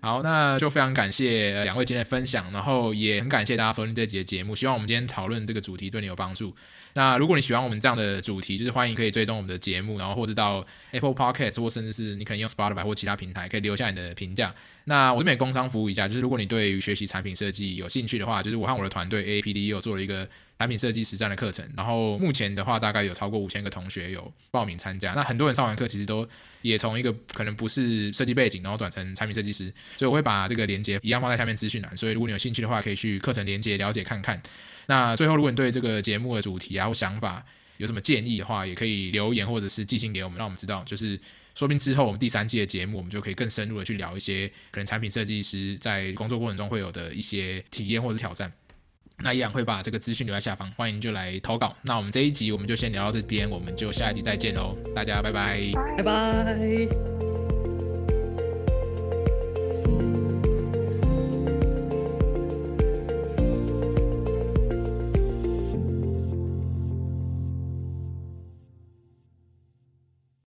好，那就非常感谢两位今天的分享，然后也很感谢大家收听这集节目。希望我们今天讨论这个主题对你有帮助。那如果你喜欢我们这样的主题，就是欢迎可以追踪我们的节目，然后或者到 Apple Podcast 或甚至是你可能用 Spotify 或其他平台，可以留下你的评价。那我这边也工商服务一下，就是如果你对于学习产品设计有兴趣的话，就是我和我的团队 APD 有做了一个产品设计实战的课程，然后目前的话大概有超过五千个同学有报名参加。那很多人上完课其实都也从一个可能不是设计背景，然后转成产品设计师，所以我会把这个链接一样放在下面资讯栏。所以如果你有兴趣的话，可以去课程链接了解看看。那最后，如果你对这个节目的主题啊或想法有什么建议的话，也可以留言或者是寄信给我们，让我们知道。就是说不定之后我们第三季的节目，我们就可以更深入的去聊一些可能产品设计师在工作过程中会有的一些体验或者挑战。那一样会把这个资讯留在下方，欢迎就来投稿。那我们这一集我们就先聊到这边，我们就下一集再见喽，大家拜拜，拜拜。